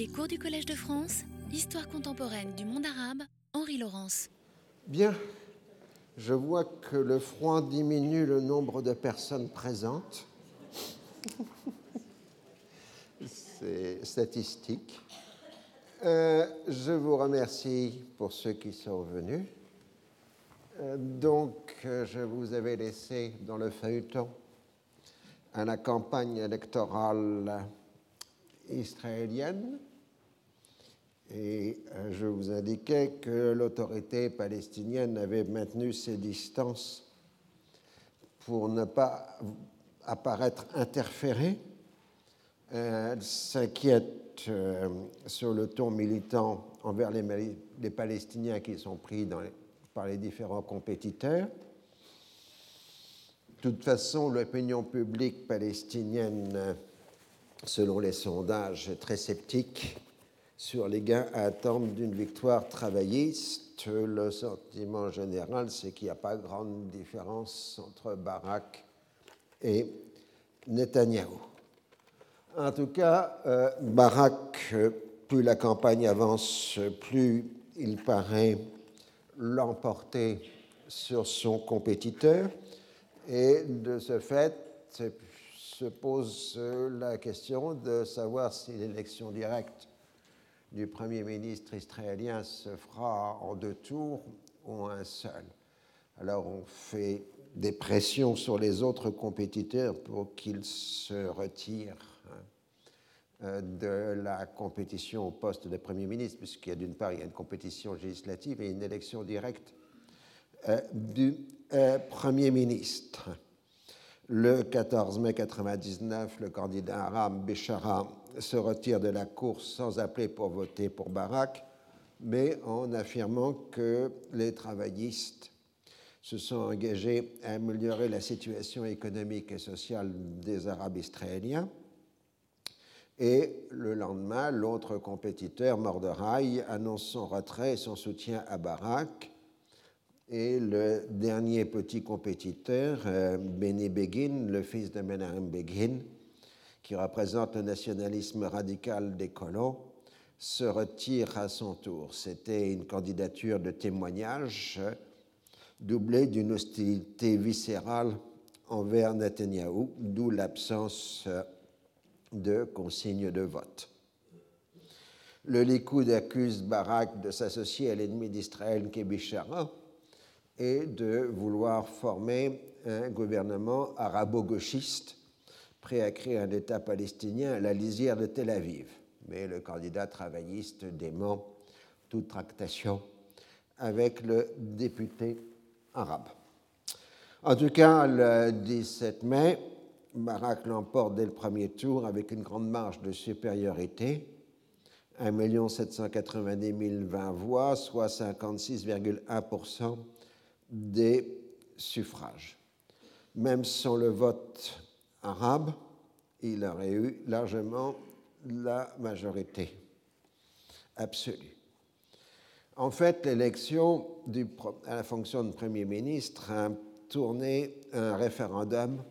Les cours du Collège de France, Histoire contemporaine du monde arabe, Henri Laurence. Bien, je vois que le froid diminue le nombre de personnes présentes. C'est statistique. Euh, je vous remercie pour ceux qui sont venus. Euh, donc, euh, je vous avais laissé dans le feuilleton à la campagne électorale israélienne et euh, je vous indiquais que l'autorité palestinienne avait maintenu ses distances pour ne pas apparaître interférée. Elle s'inquiète euh, sur le ton militant envers les, les Palestiniens qui sont pris par les différents compétiteurs. De toute façon, l'opinion publique palestinienne, selon les sondages, est très sceptique sur les gains à attendre d'une victoire travailliste. Le sentiment général, c'est qu'il n'y a pas grande différence entre Barak et Netanyahou. En tout cas, euh, Barak, plus la campagne avance, plus il paraît l'emporter sur son compétiteur. Et de ce fait, se pose la question de savoir si l'élection directe du Premier ministre israélien se fera en deux tours ou un seul. Alors on fait des pressions sur les autres compétiteurs pour qu'ils se retirent hein, euh, de la compétition au poste de Premier ministre, puisqu'il y a d'une part une compétition législative et une élection directe euh, du euh, Premier ministre. Le 14 mai 1999, le candidat arabe Béchara se retire de la course sans appeler pour voter pour Barak, mais en affirmant que les travaillistes se sont engagés à améliorer la situation économique et sociale des Arabes israéliens. Et le lendemain, l'autre compétiteur, Morderaï, annonce son retrait et son soutien à Barak. Et le dernier petit compétiteur, euh, Beni Begin, le fils de Menahem Begin, qui représente le nationalisme radical des colons, se retire à son tour. C'était une candidature de témoignage doublée d'une hostilité viscérale envers Netanyahou, d'où l'absence de consignes de vote. Le Likoud accuse Barak de s'associer à l'ennemi d'Israël, Kébishara, et de vouloir former un gouvernement arabo-gauchiste prêt à créer un État palestinien à la lisière de Tel Aviv. Mais le candidat travailliste dément toute tractation avec le député arabe. En tout cas, le 17 mai, Barak l'emporte dès le premier tour avec une grande marge de supériorité, 1 790 020 voix, soit 56,1% des suffrages. Même sans le vote arabe, il aurait eu largement la majorité absolue. En fait, l'élection à la fonction de Premier ministre a tourné un référendum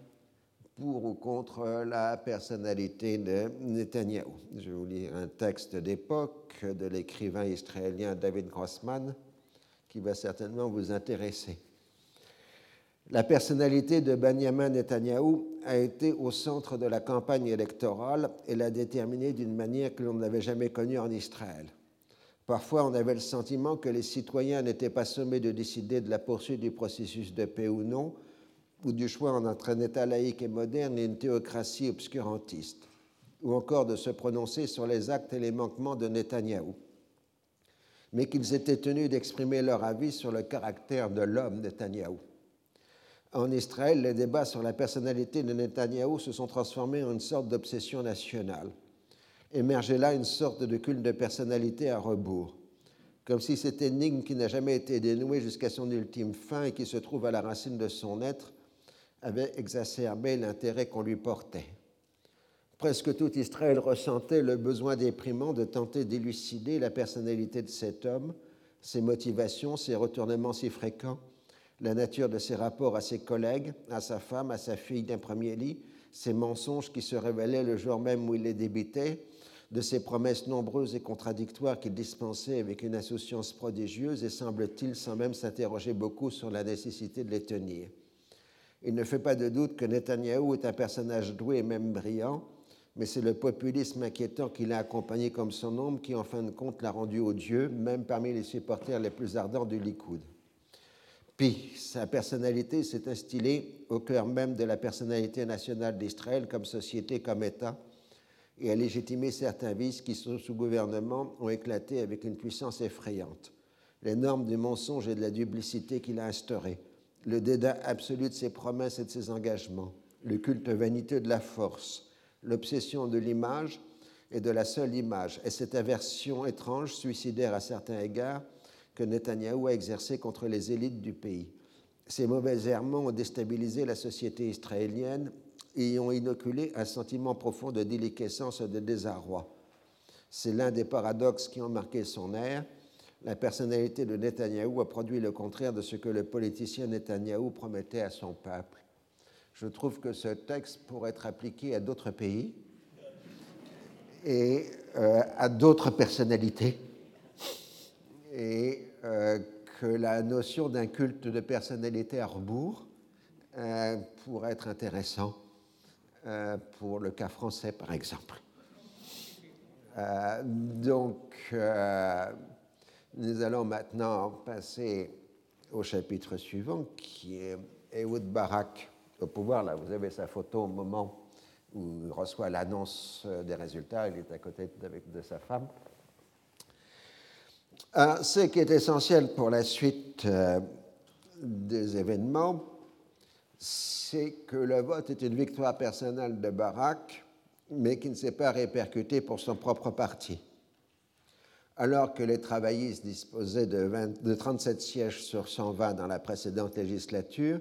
pour ou contre la personnalité de Netanyahou. Je vais vous lire un texte d'époque de l'écrivain israélien David Grossman qui va certainement vous intéresser. La personnalité de Benjamin Netanyahou a été au centre de la campagne électorale et l'a déterminée d'une manière que l'on n'avait jamais connue en Israël. Parfois, on avait le sentiment que les citoyens n'étaient pas sommés de décider de la poursuite du processus de paix ou non, ou du choix entre un État laïque et moderne et une théocratie obscurantiste, ou encore de se prononcer sur les actes et les manquements de Netanyahou, mais qu'ils étaient tenus d'exprimer leur avis sur le caractère de l'homme Netanyahou. En Israël, les débats sur la personnalité de Netanyahou se sont transformés en une sorte d'obsession nationale. Émergeait là une sorte de culte de personnalité à rebours, comme si cette énigme qui n'a jamais été dénouée jusqu'à son ultime fin et qui se trouve à la racine de son être avait exacerbé l'intérêt qu'on lui portait. Presque tout Israël ressentait le besoin déprimant de tenter d'élucider la personnalité de cet homme, ses motivations, ses retournements si fréquents la nature de ses rapports à ses collègues, à sa femme, à sa fille d'un premier lit, ses mensonges qui se révélaient le jour même où il les débitait, de ces promesses nombreuses et contradictoires qu'il dispensait avec une insouciance prodigieuse et semble-t-il sans même s'interroger beaucoup sur la nécessité de les tenir. Il ne fait pas de doute que Netanyahou est un personnage doué et même brillant, mais c'est le populisme inquiétant qui l'a accompagné comme son ombre qui, en fin de compte, l'a rendu odieux, même parmi les supporters les plus ardents du Likoud. Puis, sa personnalité s'est instillée au cœur même de la personnalité nationale d'Israël comme société, comme État, et a légitimé certains vices qui, sous gouvernement, ont éclaté avec une puissance effrayante. Les normes du mensonge et de la duplicité qu'il a instaurées, le dédain absolu de ses promesses et de ses engagements, le culte vaniteux de la force, l'obsession de l'image et de la seule image, et cette aversion étrange, suicidaire à certains égards, que Netanyahou a exercée contre les élites du pays. Ces mauvais errements ont déstabilisé la société israélienne et y ont inoculé un sentiment profond de déliquescence et de désarroi. C'est l'un des paradoxes qui ont marqué son ère. La personnalité de Netanyahou a produit le contraire de ce que le politicien Netanyahou promettait à son peuple. Je trouve que ce texte pourrait être appliqué à d'autres pays et euh, à d'autres personnalités et que la notion d'un culte de personnalité à rebours euh, pourrait être intéressant pour le cas français, par exemple. donc, nous allons maintenant passer au chapitre suivant, qui est Ehud Barak au pouvoir. Là, vous avez sa photo au moment où il reçoit l'annonce des résultats. Il est à côté de, sa femme. Euh, ce qui est essentiel pour la suite euh, des événements, c'est que le vote est une victoire personnelle de Barak, mais qui ne s'est pas répercutée pour son propre parti. Alors que les travaillistes disposaient de, de 37 sièges sur 120 dans la précédente législature,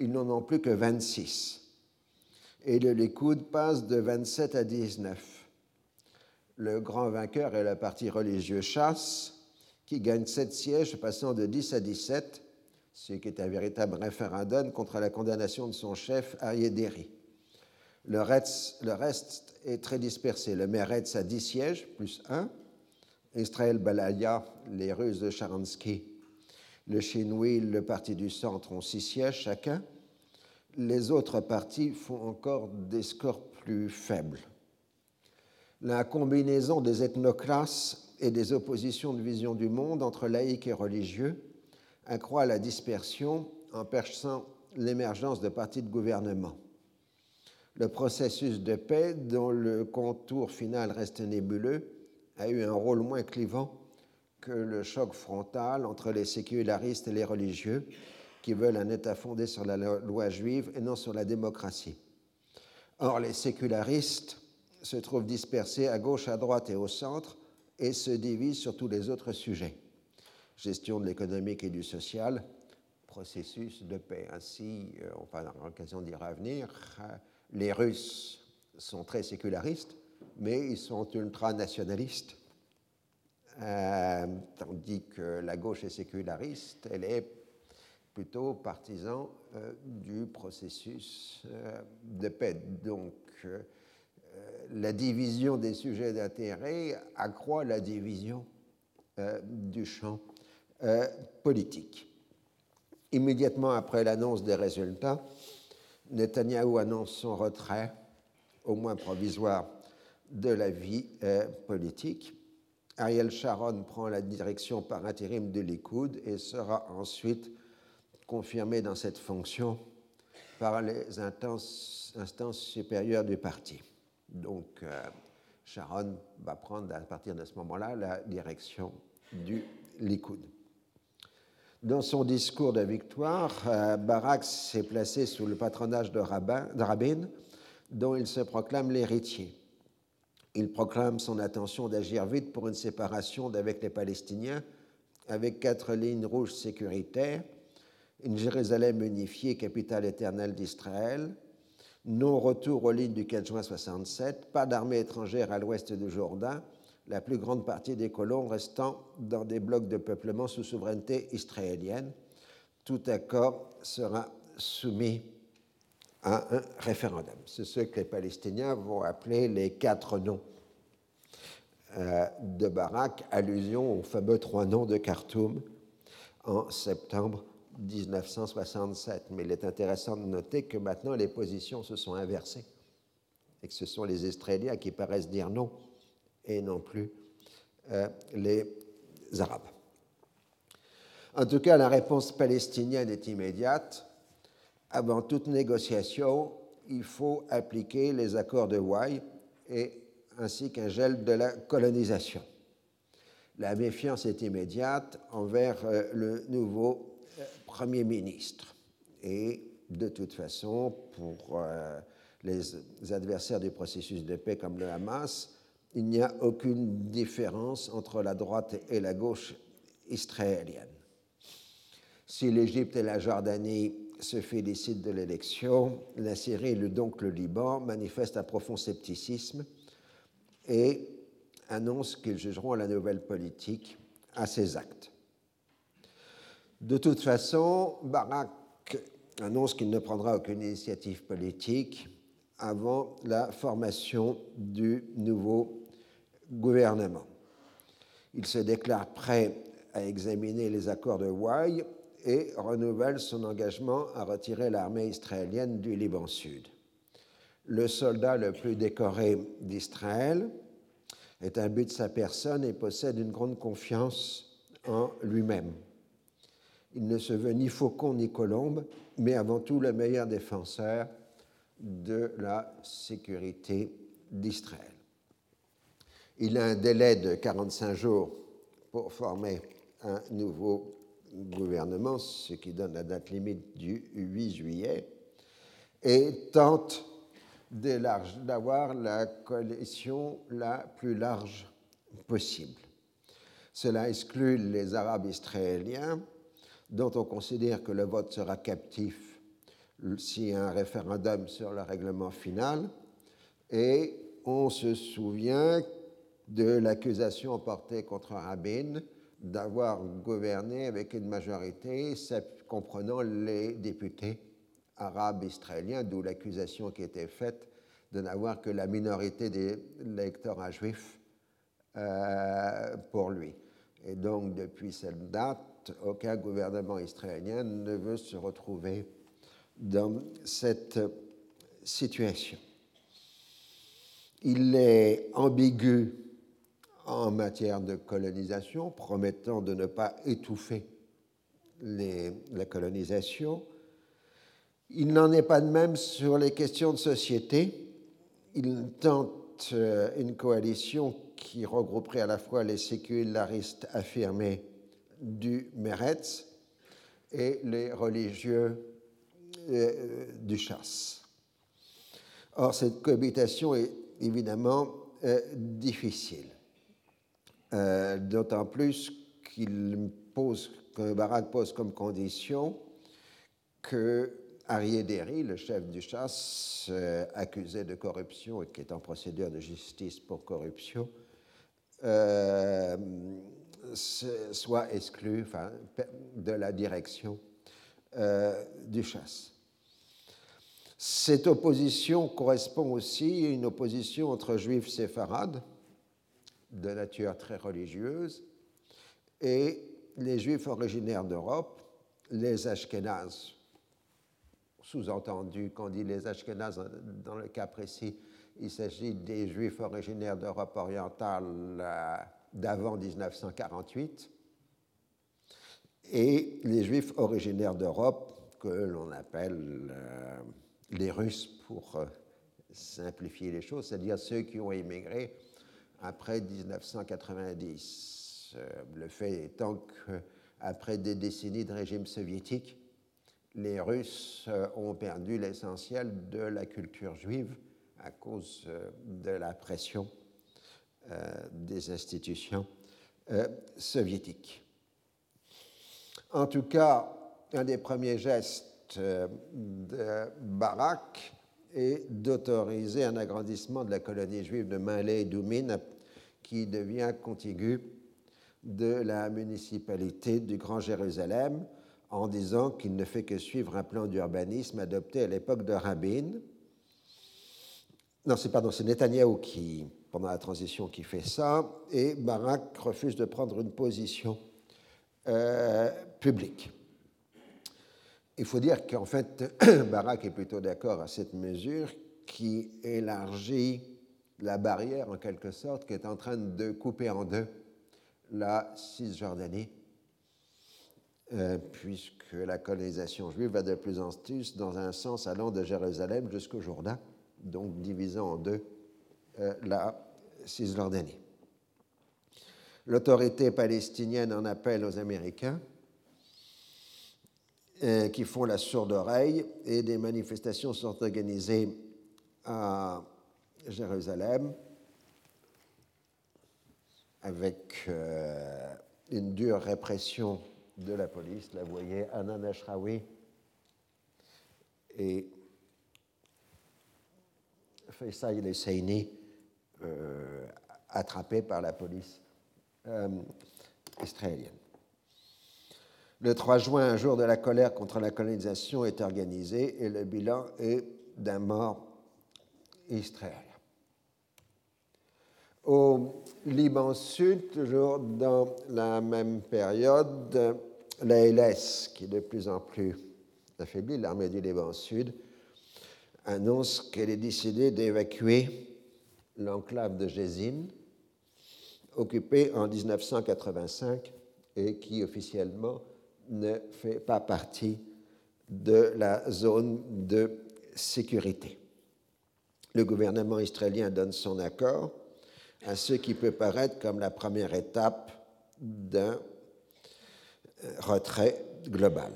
ils n'en ont plus que 26. Et le Likoud passe de 27 à 19. Le grand vainqueur est le parti religieux Chasse, qui gagne 7 sièges, passant de 10 à 17, ce qui est un véritable référendum contre la condamnation de son chef, Ariéderi. Le le reste est très dispersé. Le Meretz a 10 sièges, plus 1. Israël Balaya, les Russes de Sharansky le Chinois, le Parti du Centre ont six sièges chacun. Les autres partis font encore des scores plus faibles. La combinaison des ethnoclasses et des oppositions de vision du monde entre laïcs et religieux accroît la dispersion en perçant l'émergence de partis de gouvernement. Le processus de paix, dont le contour final reste nébuleux, a eu un rôle moins clivant que le choc frontal entre les sécularistes et les religieux qui veulent un État fondé sur la loi juive et non sur la démocratie. Or, les sécularistes se trouvent dispersés à gauche, à droite et au centre et se divisent sur tous les autres sujets. Gestion de l'économique et du social, processus de paix. Ainsi, euh, on va avoir l'occasion d'y revenir, les Russes sont très sécularistes, mais ils sont ultranationalistes euh, tandis que la gauche est séculariste, elle est plutôt partisan euh, du processus euh, de paix. Donc, la division des sujets d'intérêt accroît la division du champ politique. Immédiatement après l'annonce des résultats, Netanyahou annonce son retrait, au moins provisoire, de la vie politique Ariel Sharon prend la direction par intérim de Likoud et sera ensuite confirmé dans cette fonction par les instances, supérieures du parti. Donc, euh, Sharon va prendre à partir de ce moment-là la direction du Likoud. Dans son discours de victoire, euh, Barak s'est placé sous le patronage de, Rabin, dont il se proclame l'héritier. Il proclame son intention d'agir vite pour une séparation d'avec les Palestiniens, avec quatre lignes rouges sécuritaires, une Jérusalem unifiée, capitale éternelle d'Israël, non-retour aux lignes du 4 juin 67, pas d'armée étrangère à l'ouest du Jourdain, la plus grande partie des colons restant dans des blocs de peuplement sous souveraineté israélienne. Tout accord sera soumis à un référendum. C'est ce que les Palestiniens vont appeler les quatre noms. euh, de Barak, allusion au fameux trois noms de Khartoum en septembre 1967. Mais il est intéressant de noter que maintenant les positions se sont inversées et que ce sont les Israéliens qui paraissent dire non et non plus euh, les Arabes. En tout cas, la réponse palestinienne est immédiate. Avant toute négociation, il faut appliquer les accords de Wye et, ainsi qu'un gel de la colonisation. La méfiance est immédiate envers euh, le nouveau Premier ministre. Et de toute façon, pour les adversaires du processus de paix comme le Hamas, il n'y a aucune différence entre la droite et la gauche israélienne. Si l'Égypte et la Jordanie se félicitent de l'élection, la Syrie et donc le Liban manifestent un profond scepticisme et annoncent qu'ils jugeront la nouvelle politique à ses actes. De toute façon, Barak annonce qu'il ne prendra aucune initiative politique avant la formation du nouveau gouvernement. Il se déclare prêt à examiner les accords de Wye et renouvelle son engagement à retirer l'armée israélienne du Liban Sud. Le soldat le plus décoré d'Israël est un but de sa personne et possède une grande confiance en lui-même. Il ne se veut ni faucon ni colombe, mais avant tout le meilleur défenseur de la sécurité d'Israël. Il a un délai de 45 jours pour former un nouveau gouvernement, ce qui donne la date limite du 8 juillet, et tente d'avoir la coalition la plus large possible. Cela exclut les Arabes israéliens, dont on considère que le vote sera captif a un référendum sur le règlement final, et on se souvient de l'accusation portée contre Rabin d'avoir gouverné avec une majorité comprenant les députés arabes israéliens, d'où l'accusation qui était faite de n'avoir que la minorité des lecteurs juifs euh, pour lui. Et donc, depuis cette date, aucun gouvernement israélien ne veut se retrouver dans cette situation. Il est ambigu en matière de colonisation, promettant de ne pas étouffer la colonisation. Il n'en est pas de même sur les questions de société. Il tente euh, une coalition qui regrouperait à la fois les sécularistes affirmés du Meretz et les religieux euh, du chasse. Or, cette cohabitation est évidemment euh, difficile, euh, d'autant plus qu'il pose, que Barak pose comme condition que Arié le chef du chasse, accusé de corruption et qui est en procédure de justice pour corruption, soit exclu de la direction du chasse. Cette opposition correspond aussi à une opposition entre juifs séfarades, de nature très religieuse, et les juifs originaires d'Europe, les Ashkénazes. Sous-entendu, quand on dit les Ashkénazes, dans le cas précis, il s'agit des juifs originaires d'Europe orientale euh, d'avant 1948, et les juifs originaires d'Europe que l'on appelle euh, les Russes pour euh, simplifier les choses, c'est-à-dire ceux qui ont émigré après 1990. Euh, le fait étant qu'après des décennies de régime soviétique, les Russes ont perdu l'essentiel de la culture juive à cause de la pression des institutions soviétiques. En tout cas, un des premiers gestes euh, de Barak et d'autoriser un agrandissement de la colonie juive de Malé et Doumine qui devient contiguë de la municipalité du Grand Jérusalem en disant qu'il ne fait que suivre un plan d'urbanisme adopté à l'époque de Rabin. Non, c'est pardon, c'est Netanyahou qui, pendant la transition, qui fait ça, et Barak refuse de prendre une position euh, publique. Il faut dire qu'en fait, Barak est plutôt d'accord à cette mesure qui élargit la barrière, en quelque sorte, qui est en train de couper en deux la Cisjordanie, euh, puisque la colonisation juive va de plus en plus dans un sens allant de Jérusalem jusqu'au Jourdain, donc divisant en deux euh, la Cisjordanie. L'autorité palestinienne en appelle aux Américains euh, qui font la sourde oreille et des manifestations sont organisées à Jérusalem avec euh, une dure répression de la police. Vous voyez Anan Ashrawi et Faisal Husseini euh, attrapés par la police euh, israélienne. Le 3 juin, un jour de la colère contre la colonisation est organisé et le bilan est d'un mort israélien. Au Liban Sud, toujours dans la même période, l'ALS, qui est de plus en plus affaiblie, l'armée du Liban Sud, annonce qu'elle est décidée d'évacuer l'enclave de Jézine, occupée en 1985 et qui officiellement ne fait pas partie de la zone de sécurité. Le gouvernement israélien donne son accord à ce qui peut paraître comme la première étape d'un retrait global.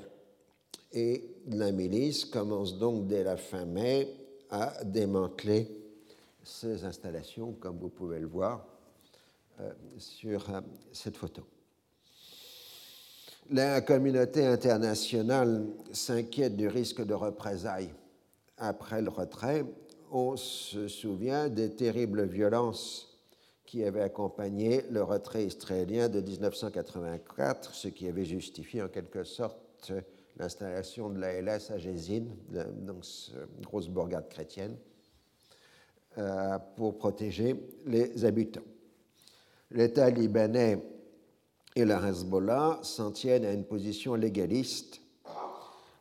Et la milice commence donc dès la fin mai à démanteler ces installations, comme vous pouvez le voir euh, sur euh, cette photo. La communauté internationale s'inquiète du risque de représailles après le retrait. On se souvient des terribles violences qui avaient accompagné le retrait israélien de 1984, ce qui avait justifié en quelque sorte l'installation de la LS à Jézine, donc grosse bourgade chrétienne, euh, pour protéger les habitants. L'État libanais et la Hezbollah s'en tiennent à une position légaliste.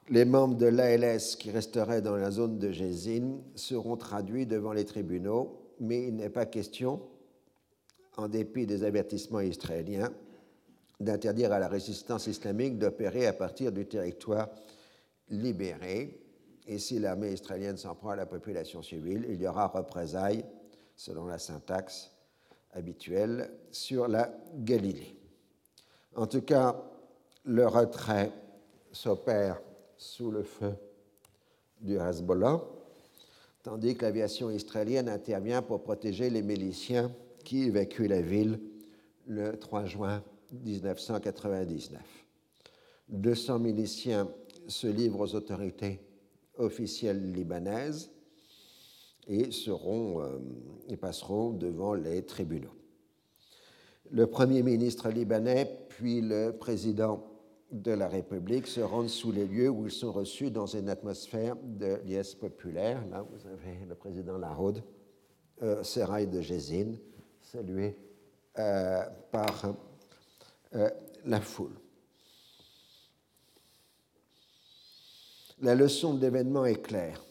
Les membres de l'ALS qui resteraient dans la zone de Jézine seront traduits devant les tribunaux, mais il n'est pas question, en dépit des avertissements israéliens, d'interdire à la résistance islamique d'opérer à partir du territoire libéré. Et si l'armée israélienne s'en prend à la population civile, il y aura représailles, selon la syntaxe habituelle, sur la Galilée. En tout cas, le retrait s'opère sous le feu du Hezbollah, tandis que l'aviation israélienne intervient pour protéger les miliciens qui évacuent la ville le 3 juin 1999. 200 miliciens se livrent aux autorités officielles libanaises euh, et passeront devant les tribunaux le Premier ministre libanais puis le président de la République se rendent sous les lieux où ils sont reçus dans une atmosphère de liesse populaire. Là, vous avez le président Lahoud, euh, de Jézine, salué euh, par la foule. La leçon de l'événement est claire.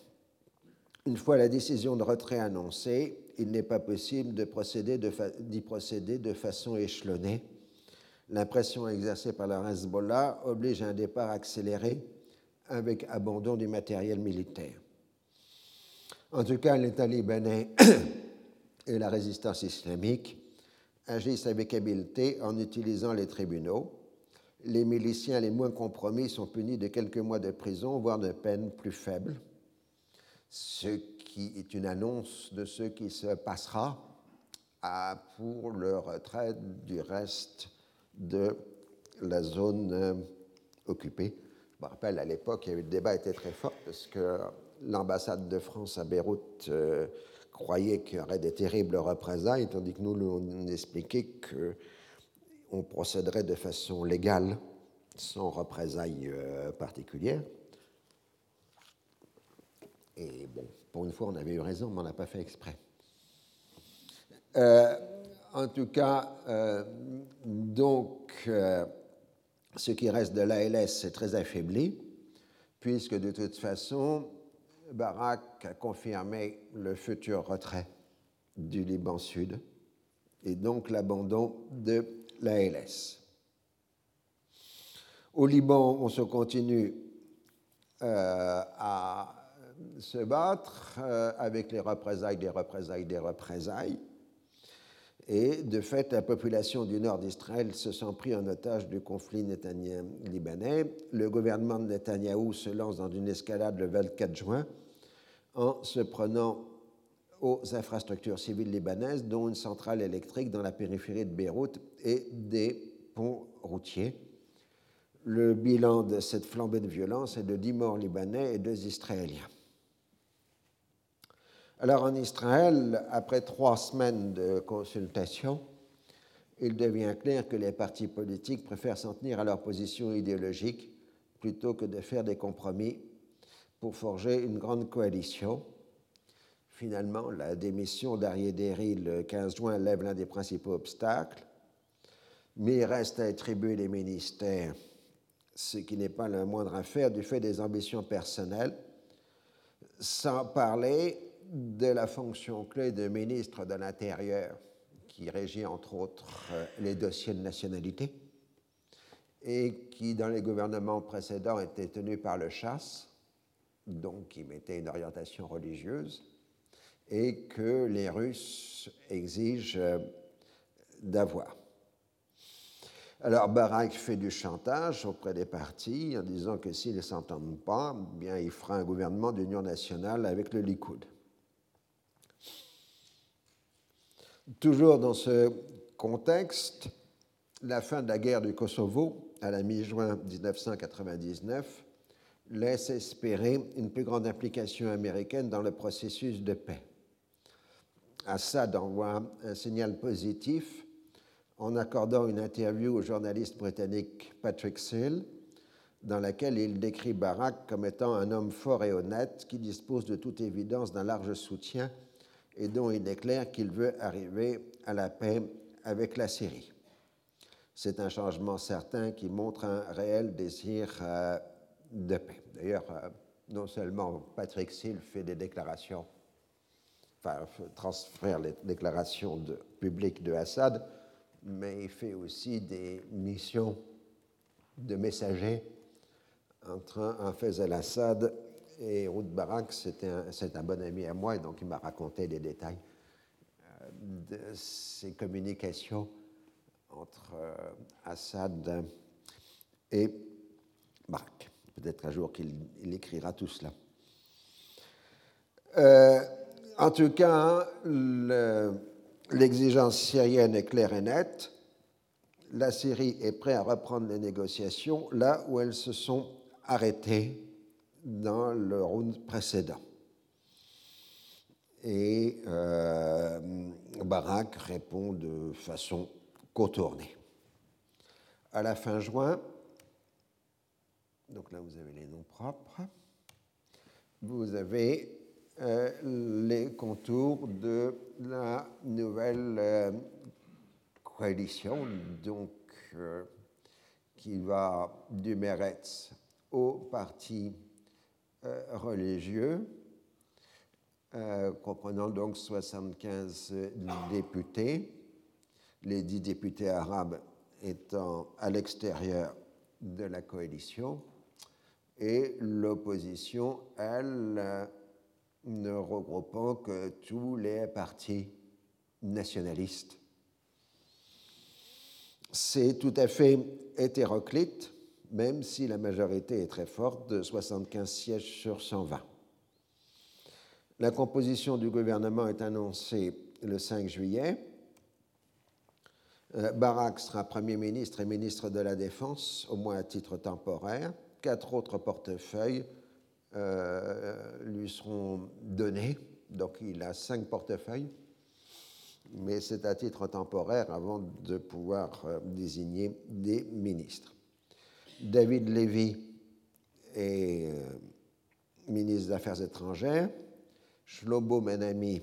Une fois la décision de retrait annoncée, il n'est pas possible d'y procéder, procéder, de façon échelonnée. L'impression exercée par la Hezbollah oblige à un départ accéléré avec abandon du matériel militaire. En tout cas, l'État libanais et la résistance islamique agissent avec habileté en utilisant les tribunaux. Les miliciens les moins compromis sont punis de quelques mois de prison, voire de peines plus faibles, ce qui est une annonce de ce qui se passera pour le retrait du reste de la zone euh, occupée. Je me rappelle, à l'époque, le débat était très fort parce que l'ambassade de France à Beyrouth euh, croyait qu'il y aurait des terribles représailles, tandis que nous, on expliquait qu'on procéderait de façon légale, sans représailles euh, particulières. Et bon, pour une fois, on avait eu raison, mais on n'a pas fait exprès. Euh, en tout cas, euh, donc, ce qui reste de l'ALS est très affaibli, puisque de toute façon, Barak a confirmé le futur retrait du Liban Sud et donc l'abandon de l'ALS. Au Liban, on se continue euh, à se battre euh, avec les représailles, des représailles, des représailles. Et de fait, la population du nord d'Israël se sent pris en otage du conflit libanais. Le gouvernement de Netanyahou se lance dans une escalade le 24 juin en se prenant aux infrastructures civiles libanaises, dont une centrale électrique dans la périphérie de Beyrouth et des ponts routiers. Le bilan de cette flambée de violence est de 10 morts libanais et 2 israéliens. Alors en Israël, après trois semaines de consultation, il devient clair que les partis politiques préfèrent s'en tenir à leur position idéologique plutôt que de faire des compromis pour forger une grande coalition. Finalement, la démission d'Arié Derry le 15 juin lève l'un des principaux obstacles, mais il reste à attribuer les ministères, ce qui n'est pas la moindre affaire du fait des ambitions personnelles, sans parler de la fonction clé de ministre de l'Intérieur, qui régit entre autres euh, les dossiers de nationalité, et qui, dans les gouvernements précédents, était tenu par le chasse, donc qui mettait une orientation religieuse, et que les Russes exigent euh, d'avoir. Alors Barak fait du chantage auprès des partis en disant que s'ils ne s'entendent pas, bien il fera un gouvernement d'union nationale avec le Likoud. Toujours dans ce contexte, la fin de la guerre du Kosovo, à la mi-juin 1999, laisse espérer une plus grande implication américaine dans le processus de paix. Assad envoie un signal positif en accordant une interview au journaliste britannique Patrick Seale, dans laquelle il décrit Barak comme étant un homme fort et honnête qui dispose de toute évidence d'un large soutien et dont il déclare qu'il veut arriver à la paix avec la Syrie. C'est un changement certain qui montre un réel désir euh, de paix. D'ailleurs, euh, non seulement Patrick Seal fait des déclarations, enfin, transfère les déclarations publiques de Assad, mais il fait aussi des missions de messagers entre un Fez al-Assad et Ruth Barak, c'est un, bon ami à moi, et donc il m'a raconté les détails euh, de ces communications entre euh, Assad et Barak. Peut-être un jour qu'il écrira tout cela. Euh, en tout cas, l'exigence syrienne est claire et nette. La Syrie est prête à reprendre les négociations là où elles se sont arrêtées dans le round précédent. Et euh, Barak répond de façon contournée. À la fin juin, donc là vous avez les noms propres, vous avez euh, les contours de la nouvelle euh, coalition, donc qui va du Meretz au parti religieux, euh, comprenant donc 75 députés, les dix députés arabes étant à l'extérieur de la coalition, et l'opposition, elle, ne regroupant que tous les partis nationalistes. C'est tout à fait hétéroclite même si la majorité est très forte, de 75 sièges sur 120. La composition du gouvernement est annoncée le 5 juillet. Euh, Barak sera Premier ministre et ministre de la Défense, au moins à titre temporaire. Quatre autres portefeuilles euh, lui seront donnés, donc il a cinq portefeuilles, mais c'est à titre temporaire avant de pouvoir euh, désigner des ministres. David Levy est euh, ministre des Affaires étrangères, Shlomo Menami,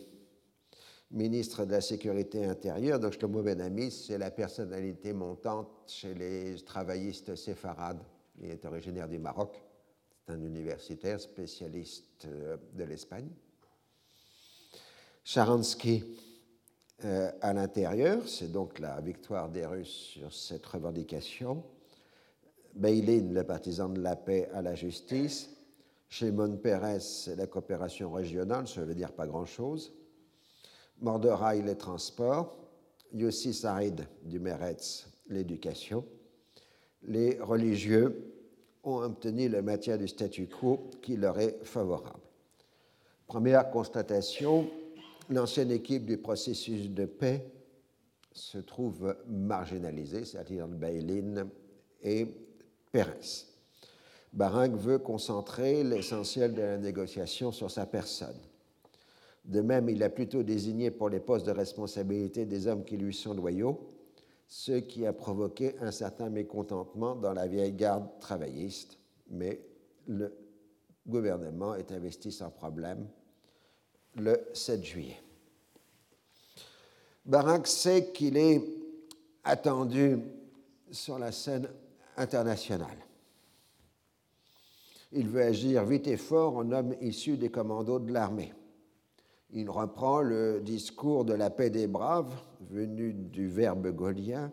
ministre de la Sécurité intérieure. Donc Shlomo Menami, c'est la personnalité montante chez les travaillistes séfarades. Il est originaire du Maroc. C'est un universitaire spécialiste euh, de l'Espagne. Sharansky euh, à l'intérieur, c'est donc la victoire des Russes sur cette revendication. Beilin, le partisan de la paix à la justice. Shimon Peres, la coopération régionale, ça veut dire pas grand-chose. Morderai, les transports. Yossi Sarid du Meretz, l'éducation. Les religieux ont obtenu le maintien du statu quo qui leur est favorable. Première constatation, l'ancienne équipe du processus de paix se trouve marginalisée, c'est-à-dire Bailin et Pérez. Barak veut concentrer l'essentiel de la négociation sur sa personne. De même, il a plutôt désigné pour les postes de responsabilité des hommes qui lui sont loyaux, ce qui a provoqué un certain mécontentement dans la vieille garde travailliste. Mais le gouvernement est investi sans problème le 7 juillet. Barak sait qu'il est attendu sur la scène internationale. Il veut agir vite et fort en homme issu des commandos de l'armée. Il reprend le discours de la paix des braves, venu du verbe gaulien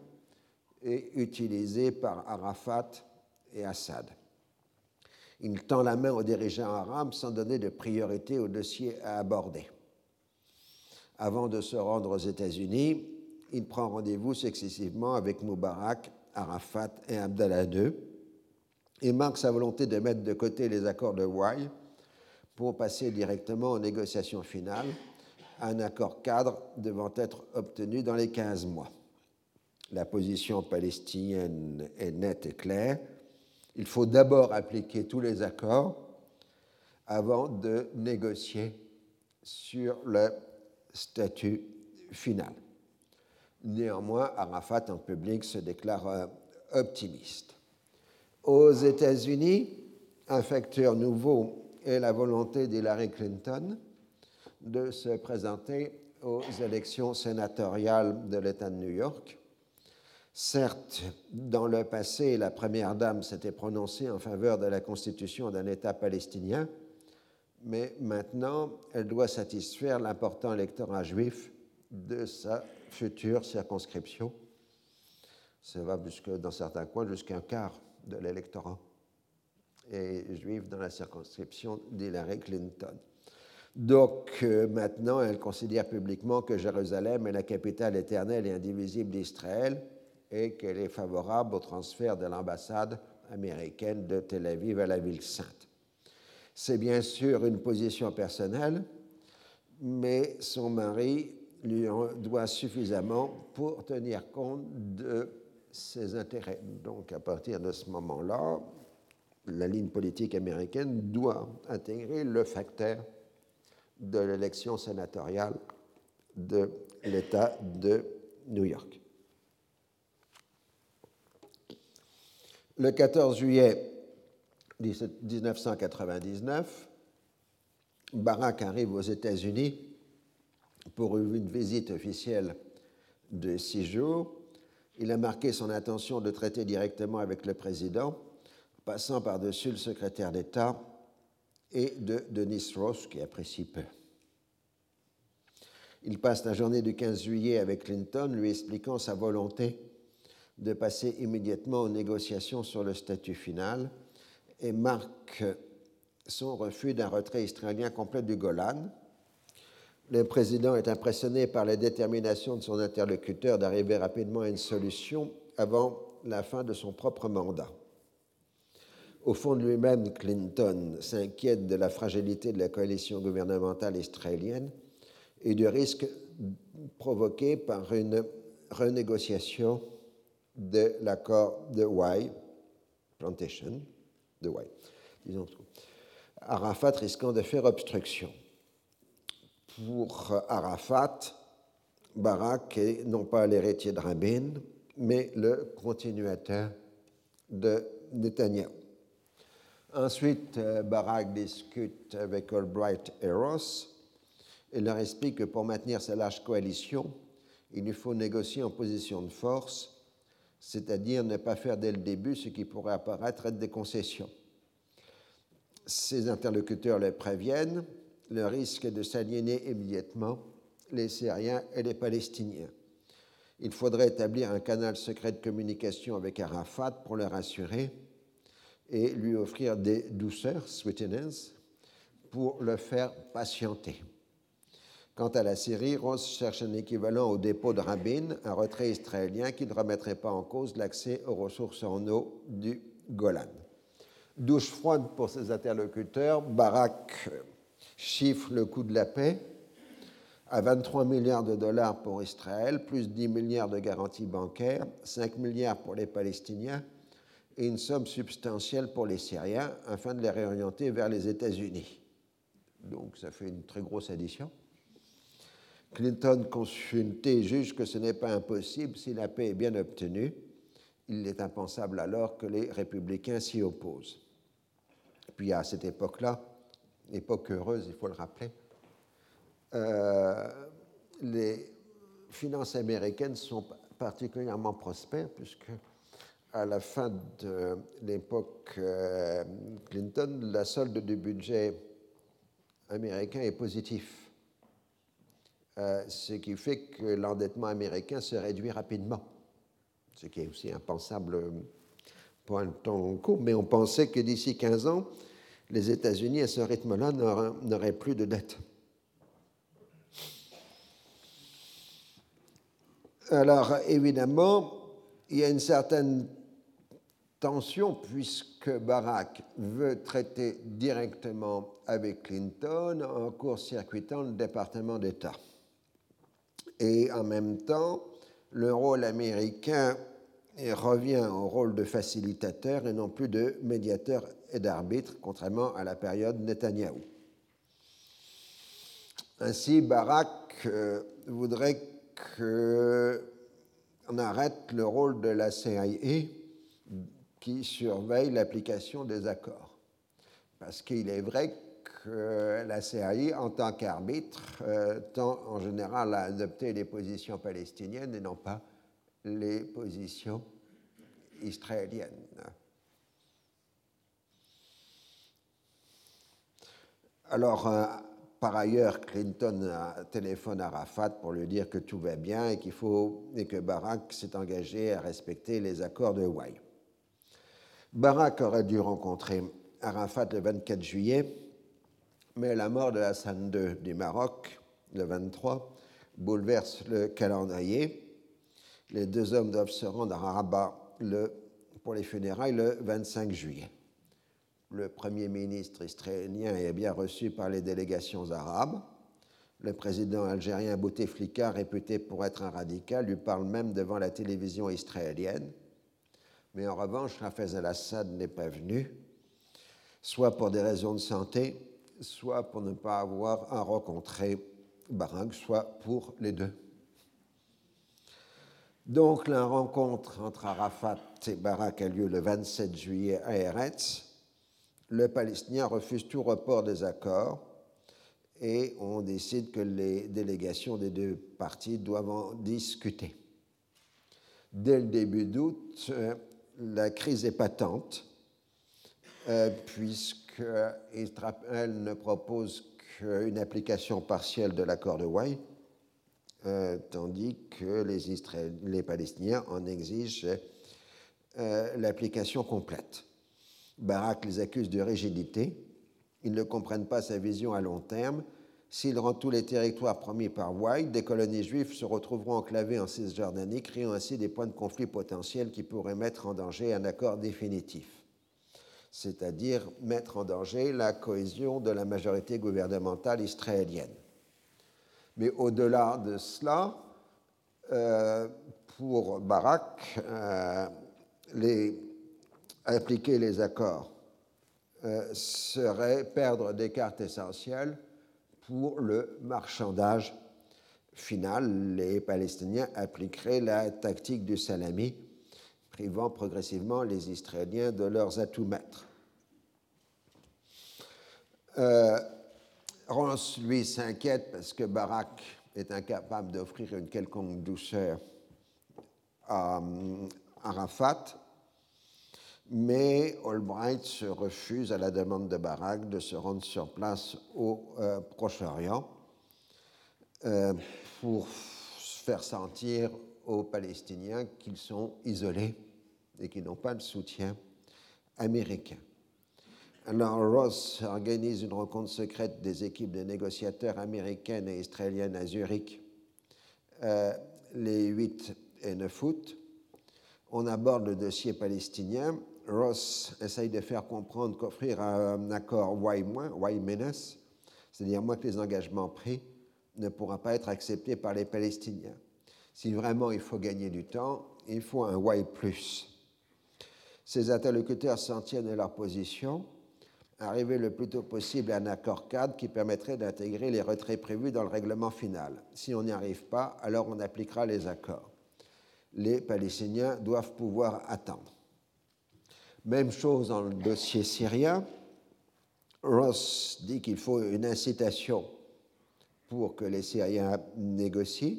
et utilisé par Arafat et Assad. Il tend la main aux dirigeants arabes sans donner de priorité au dossier à aborder. Avant de se rendre aux États-Unis, il prend rendez-vous successivement avec Moubarak, Arafat et Abdallah II et marque sa volonté de mettre de côté les accords de Wye pour passer directement aux négociations finales, un accord cadre devant être obtenu dans les 15 mois. La position palestinienne est nette et claire. Il faut d'abord appliquer tous les accords avant de négocier sur le statut final. Néanmoins, Arafat en public se déclare euh, optimiste. Aux États-Unis, un facteur nouveau est la volonté d'Hillary Clinton de se présenter aux élections sénatoriales de l'État de New York. Certes, dans le passé, la Première Dame s'était prononcée en faveur de la constitution d'un État palestinien, mais maintenant, elle doit satisfaire l'important électorat juif de sa future circonscription. Ça va jusque, dans certains coins jusqu'à un quart de l'électorat est juif dans la circonscription d'Hillary Clinton. Donc euh, maintenant, elle considère publiquement que Jérusalem est la capitale éternelle et indivisible d'Israël et qu'elle est favorable au transfert de l'ambassade américaine de Tel Aviv à la ville sainte. C'est bien sûr une position personnelle, mais son mari lui en doit suffisamment pour tenir compte de ses intérêts. Donc à partir de ce moment-là, la ligne politique américaine doit intégrer le facteur de l'élection sénatoriale de l'État de New York. Le 14 juillet 1999, Barack arrive aux États-Unis pour une visite officielle de six jours il a marqué son intention de traiter directement avec le président, passant par-dessus le secrétaire d'État et de Denis Ross, qui apprécie peu. Il passe la journée du 15 juillet avec Clinton, lui expliquant sa volonté de passer immédiatement aux négociations sur le statut final et marque son refus d'un retrait israélien complet du Golan, le président est impressionné par la détermination de son interlocuteur d'arriver rapidement à une solution avant la fin de son propre mandat. Au fond de lui-même, Clinton s'inquiète de la fragilité de la coalition gouvernementale israélienne et du risque provoqué par une renégociation de l'accord de Wye, Plantation, de disons Arafat risquant de faire obstruction pour Arafat, Barak est non pas l'héritier de Rabin, mais le continuateur de Netanyahu. Ensuite, euh, Barak discute avec Albright et Ross et leur explique que pour maintenir sa large coalition, il lui faut négocier en position de force, c'est-à-dire ne pas faire dès le début ce qui pourrait apparaître être des concessions. Ses interlocuteurs les préviennent, le risque de s'aliéner immédiatement les Syriens et les Palestiniens. Il faudrait établir un canal secret de communication avec Arafat pour le rassurer et lui offrir des douceurs, sweeteners, pour le faire patienter. Quant à la Syrie, Ross cherche un équivalent au dépôt de Rabin, un retrait israélien qui ne remettrait pas en cause l'accès aux ressources en eau du Golan. Douche froide pour ses interlocuteurs, Barak chiffre le coût de la paix à 23 milliards de dollars pour Israël, plus 10 milliards de garanties bancaires, 5 milliards pour les Palestiniens et une somme substantielle pour les Syriens afin de les réorienter vers les États-Unis. Donc ça fait une très grosse addition. Clinton, consulté, juge que ce n'est pas impossible si la paix est bien obtenue. Il est impensable alors que les républicains s'y opposent. Puis à cette époque-là, époque heureuse, il faut le rappeler, euh, les finances américaines sont particulièrement prospères puisque à la fin de l'époque euh, Clinton, la solde du budget américain est positif. Euh, ce qui fait que l'endettement américain se réduit rapidement, ce qui est aussi impensable pour un temps court, mais on pensait que d'ici 15 ans, les États-Unis, à ce rythme-là, n'auraient plus de dette. Alors, évidemment, il y a une certaine tension puisque Barack veut traiter directement avec Clinton en court-circuitant le département d'État et en même temps, le rôle américain revient au rôle de facilitateur et non plus de médiateur et d'arbitre, contrairement à la période Netanyahou. Ainsi, Barak euh, voudrait qu'on arrête le rôle de la CIA qui surveille l'application des accords. Parce qu'il est vrai la CIA, en tant qu'arbitre, euh, tend en général à adopter les positions palestiniennes et non pas les positions israéliennes. Alors, euh, par ailleurs, Clinton téléphone à Arafat pour lui dire que tout va bien et qu'il faut et que Barak s'est engagé à respecter les accords de Hawaï. Barak aurait dû rencontrer Arafat le 24 juillet mais la mort de Hassan II du Maroc, le 23, bouleverse le calendrier. Les deux hommes doivent se rendre à Rabat pour les funérailles le 25 juillet. Le Premier ministre israélien est bien reçu par les délégations arabes. Le président algérien Bouteflika, réputé pour être un radical, lui parle même devant la télévision israélienne. Mais en revanche, Hafez al-Assad n'est pas venu, soit pour des raisons de santé, soit pour ne pas avoir à rencontrer Barak, soit pour les deux. Donc la rencontre entre Arafat et Barak a lieu le 27 juillet à Eretz. Le Palestinien refuse tout report des accords et on décide que les délégations des deux parties doivent en discuter. Dès le début d'août, euh, la crise est patente, euh, puisque qu'Israël ne propose qu'une application partielle de l'accord de Hawaï, euh, tandis que les, les, Palestiniens en exigent euh, l'application complète. Barak les accuse de rigidité. Ils ne comprennent pas sa vision à long terme. S'il rend tous les territoires promis par White, des colonies juives se retrouveront enclavées en Cisjordanie, créant ainsi des points de conflit potentiels qui pourraient mettre en danger un accord définitif c'est-à-dire mettre en danger la cohésion de la majorité gouvernementale israélienne. Mais au-delà de cela, euh, pour Barak, euh, les, appliquer les accords euh, serait perdre des cartes essentielles pour le marchandage final. Les Palestiniens appliqueraient la tactique du salami privant progressivement les Israéliens de leurs atouts maîtres. Euh, lui, s'inquiète parce que Barak est incapable d'offrir une quelconque douceur à Arafat, mais Albright se refuse à la demande de Barak de se rendre sur place au euh, Proche-Orient euh, pour faire sentir aux Palestiniens qu'ils sont isolés et qu'ils n'ont pas de soutien américain. Alors Ross organise une rencontre secrète des équipes de négociateurs américaines et israéliennes à Zurich euh, les 8 et 9 août. On aborde le dossier palestinien. Ross essaye de faire comprendre qu'offrir un accord Y-, Y-, c'est-à-dire moins que les engagements pris, ne pourra pas être accepté par les Palestiniens. Si vraiment il faut gagner du temps, il faut un Y+. Ces interlocuteurs s'en tiennent à leur position arriver le plus tôt possible à un accord cadre qui permettrait d'intégrer les retraits prévus dans le règlement final. Si on n'y arrive pas, alors on appliquera les accords. Les Palestiniens doivent pouvoir attendre. Même chose dans le dossier syrien. Ross dit qu'il faut une incitation pour que les Syriens négocient,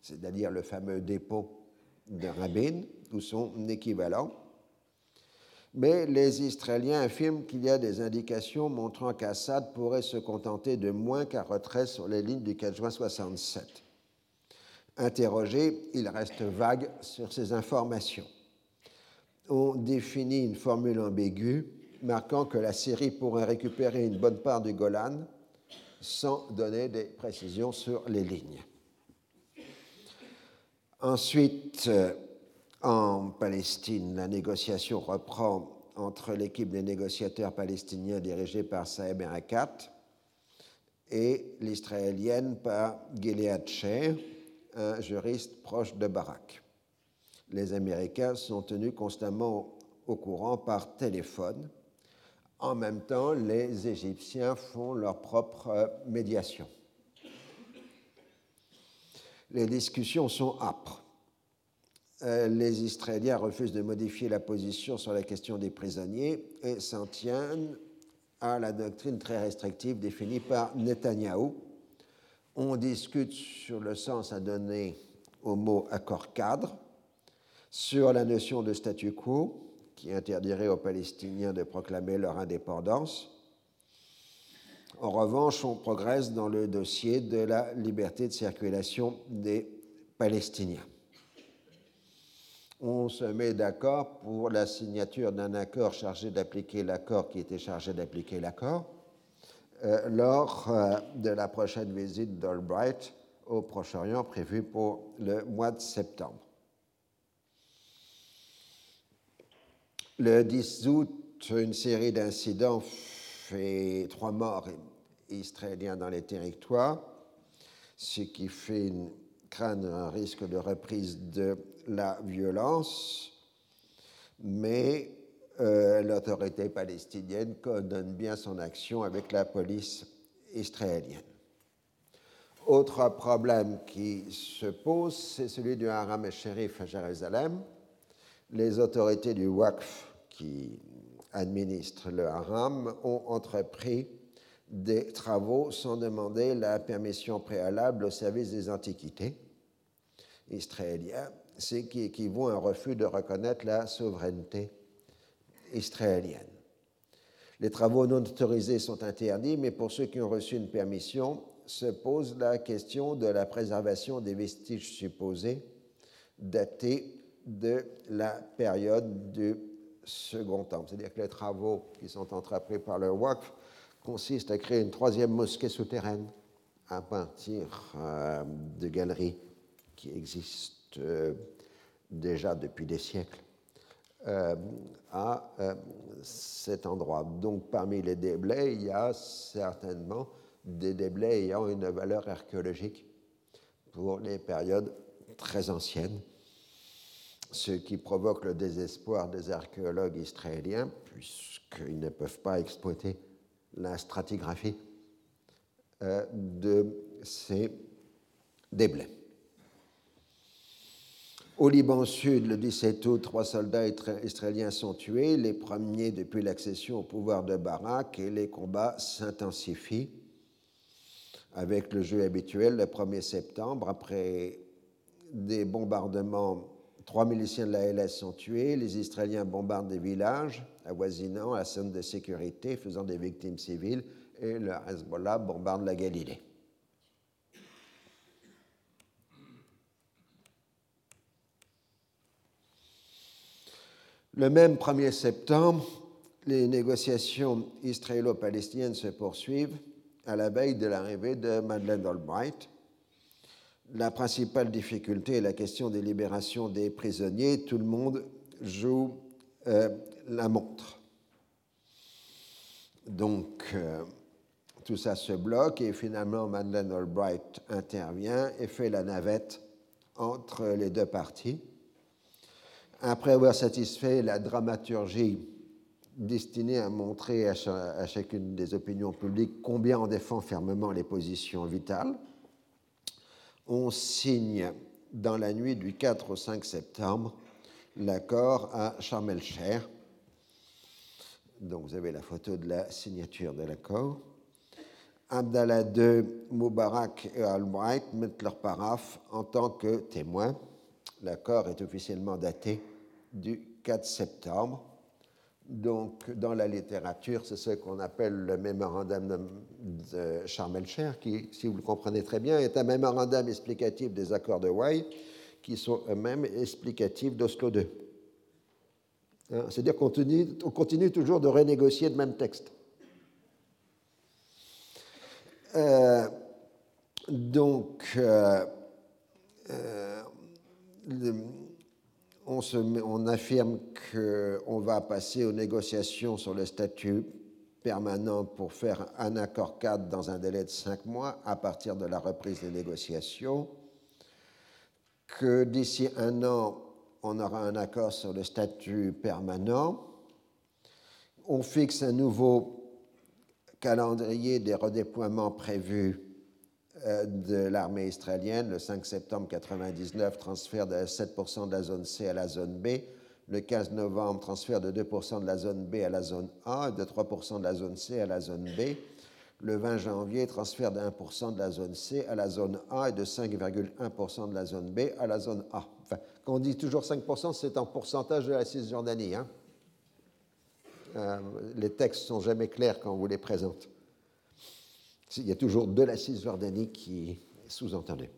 c'est-à-dire le fameux dépôt de Rabin ou son équivalent mais les Israéliens affirment qu'il y a des indications montrant qu'Assad pourrait se contenter de moins qu'un retrait sur les lignes du 4 juin 67. Interrogé, il reste vague sur ces informations. On définit une formule ambiguë marquant que la Syrie pourrait récupérer une bonne part du Golan sans donner des précisions sur les lignes. Ensuite, en Palestine, la négociation reprend entre l'équipe des négociateurs palestiniens dirigée par Saeb Erekat et l'israélienne par Gilead Sher, un juriste proche de Barak. Les Américains sont tenus constamment au courant par téléphone. En même temps, les Égyptiens font leur propre médiation. Les discussions sont âpres. Euh, les Israéliens refusent de modifier la position sur la question des prisonniers et s'en tiennent à la doctrine très restrictive définie par Netanyahou. On discute sur le sens à donner au mot accord cadre, sur la notion de statu quo, qui interdirait aux Palestiniens de proclamer leur indépendance. En revanche, on progresse dans le dossier de la liberté de circulation des Palestiniens on se met d'accord pour la signature d'un accord chargé d'appliquer l'accord qui était chargé d'appliquer l'accord euh, lors euh, de la prochaine visite d'Albright au Proche-Orient prévue pour le mois de septembre. Le 10 août, une série d'incidents fait trois morts israéliens dans les territoires, ce qui fait craindre un risque de reprise de la violence, mais euh, l'autorité palestinienne coordonne bien son action avec la police israélienne. Autre problème qui se pose, c'est celui du haram shérif à Jérusalem. Les autorités du Waqf qui administrent le haram ont entrepris des travaux sans demander la permission préalable au service des antiquités israéliens ce qui équivaut à un refus de reconnaître la souveraineté israélienne. Les travaux non autorisés sont interdits, mais pour ceux qui ont reçu une permission, se pose la question de la préservation des vestiges supposés datés de la période du Second Temple. C'est-à-dire que les travaux qui sont entrepris par le WACF consistent à créer une troisième mosquée souterraine à partir euh, de galeries qui existent euh, déjà depuis des siècles euh, à cet endroit. Donc parmi les déblais, il y a certainement des déblais ayant une valeur archéologique pour les périodes très anciennes, ce qui provoque le désespoir des archéologues israéliens, puisqu'ils ne peuvent pas exploiter la stratigraphie de ces déblais. Au Liban Sud, le 17 août, trois soldats israéliens sont tués, les premiers depuis l'accession au pouvoir de Barak, et les combats s'intensifient avec le jeu habituel le 1er septembre. Après des bombardements, trois miliciens de la LS sont tués, les Israéliens bombardent des villages avoisinant à zone de sécurité, faisant des victimes civiles, et le Hezbollah bombarde la Galilée. Le même 1er septembre, les négociations israélo-palestiniennes se poursuivent à la veille de l'arrivée de Madeleine Albright. La principale difficulté est la question des libérations des prisonniers. Tout le monde joue euh, la montre. Donc, euh, tout ça se bloque et finalement Madeleine Albright intervient et fait la navette entre les deux parties après avoir satisfait la dramaturgie destinée à montrer à, chacune des opinions publiques combien on défend fermement les positions vitales, on signe dans la nuit du 4 au 5 septembre l'accord à Sharm el-Sheikh. Donc vous avez la photo de la signature de l'accord. Abdallah II, Moubarak et Albright mettent leur paraphe en tant que témoins. L'accord est officiellement daté du 4 septembre. Donc, dans la littérature, c'est ce qu'on appelle le mémorandum de Sharm el-Sheikh, qui, si vous le comprenez très bien, est un mémorandum explicatif des accords de Hawaï, qui sont eux-mêmes explicatifs d'Oslo II. Hein, c'est-à-dire qu'on on continue toujours de renégocier le même texte. Euh, donc, euh, euh, on, affirme qu'on va passer aux négociations sur le statut permanent pour faire un accord cadre dans un délai de cinq mois à partir de la reprise des négociations, que d'ici un an, on aura un accord sur le statut permanent, on fixe un nouveau calendrier des redéploiements prévus de l'armée israélienne. Le 5 septembre 1999, transfert de 7% de la zone C à la zone B. Le 15 novembre, transfert de 2% de la zone B à la zone A et de 3% de la zone C à la zone B. Le 20 janvier, transfert de 1% de la zone C à la zone A et de 5,1% de la zone B à la zone A. Quand on dit toujours 5%, c'est en pourcentage de la Cisjordanie. Hein. Euh, les textes sont jamais clairs quand on vous les présente il y a toujours de la Cisjordanie qui est sous-entendu.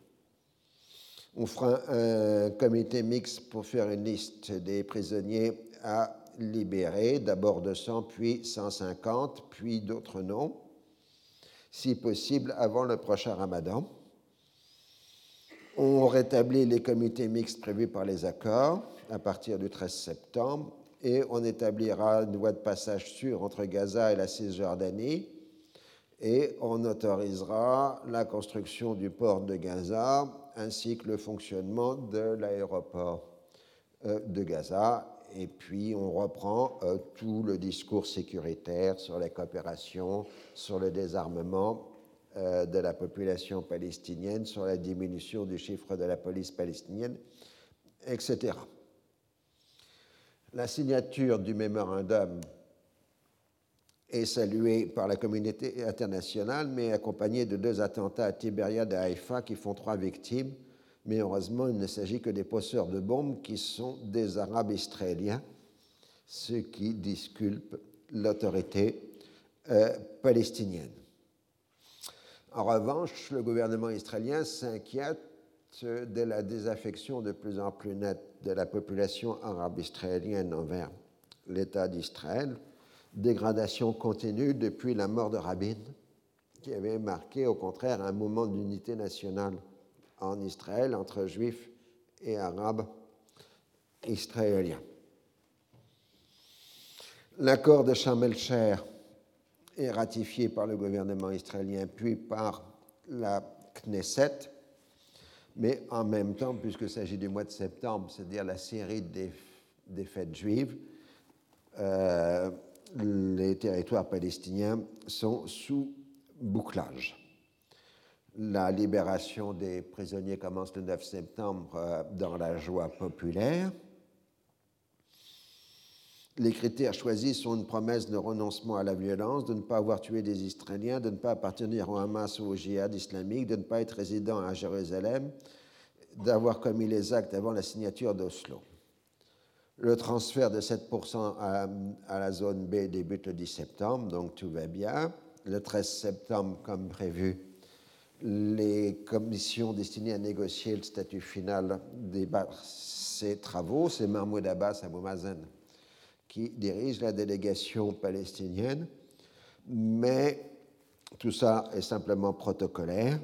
On fera un comité mixte pour faire une liste des prisonniers à libérer, d'abord 200, puis 150, puis d'autres noms, si possible avant le prochain ramadan. On rétablit les comités mixtes prévus par les accords à partir du 13 septembre et on établira une voie de passage sûre entre Gaza et la Cisjordanie et on autorisera la construction du port de Gaza ainsi que le fonctionnement de l'aéroport euh, de Gaza. Et puis on reprend euh, tout le discours sécuritaire sur la coopération, sur le désarmement euh, de la population palestinienne, sur la diminution du chiffre de la police palestinienne, etc. La signature du mémorandum est salué par la communauté internationale, mais accompagné de deux attentats à Tibériade et à Haïfa qui font trois victimes. Mais heureusement, il ne s'agit que des posseurs de bombes qui sont des Arabes israéliens, ce qui disculpe l'autorité euh, palestinienne. En revanche, le gouvernement israélien s'inquiète de la désaffection de plus en plus nette de la population arabe israélienne envers l'État d'Israël dégradation continue depuis la mort de Rabin, qui avait marqué au contraire un moment d'unité nationale en Israël entre juifs et arabes israéliens. L'accord de Sharm el-Sheikh est ratifié par le gouvernement israélien puis par la Knesset, mais en même temps, puisqu'il s'agit du mois de septembre, c'est-à-dire la série des, fêtes juives, euh, les territoires palestiniens sont sous bouclage. La libération des prisonniers commence le 9 septembre euh, dans la joie populaire. Les critères choisis sont une promesse de renoncement à la violence, de ne pas avoir tué des Israéliens, de ne pas appartenir au Hamas ou au djihad islamique, de ne pas être résident à Jérusalem, d'avoir commis les actes avant la signature d'Oslo. Le transfert de 7% à, la zone B débute le 10 septembre, donc tout va bien. Le 13 septembre, comme prévu, les commissions destinées à négocier le statut final débattent ces travaux. C'est Mahmoud Abbas Abou Mazen qui dirige la délégation palestinienne, mais tout ça est simplement protocolaire.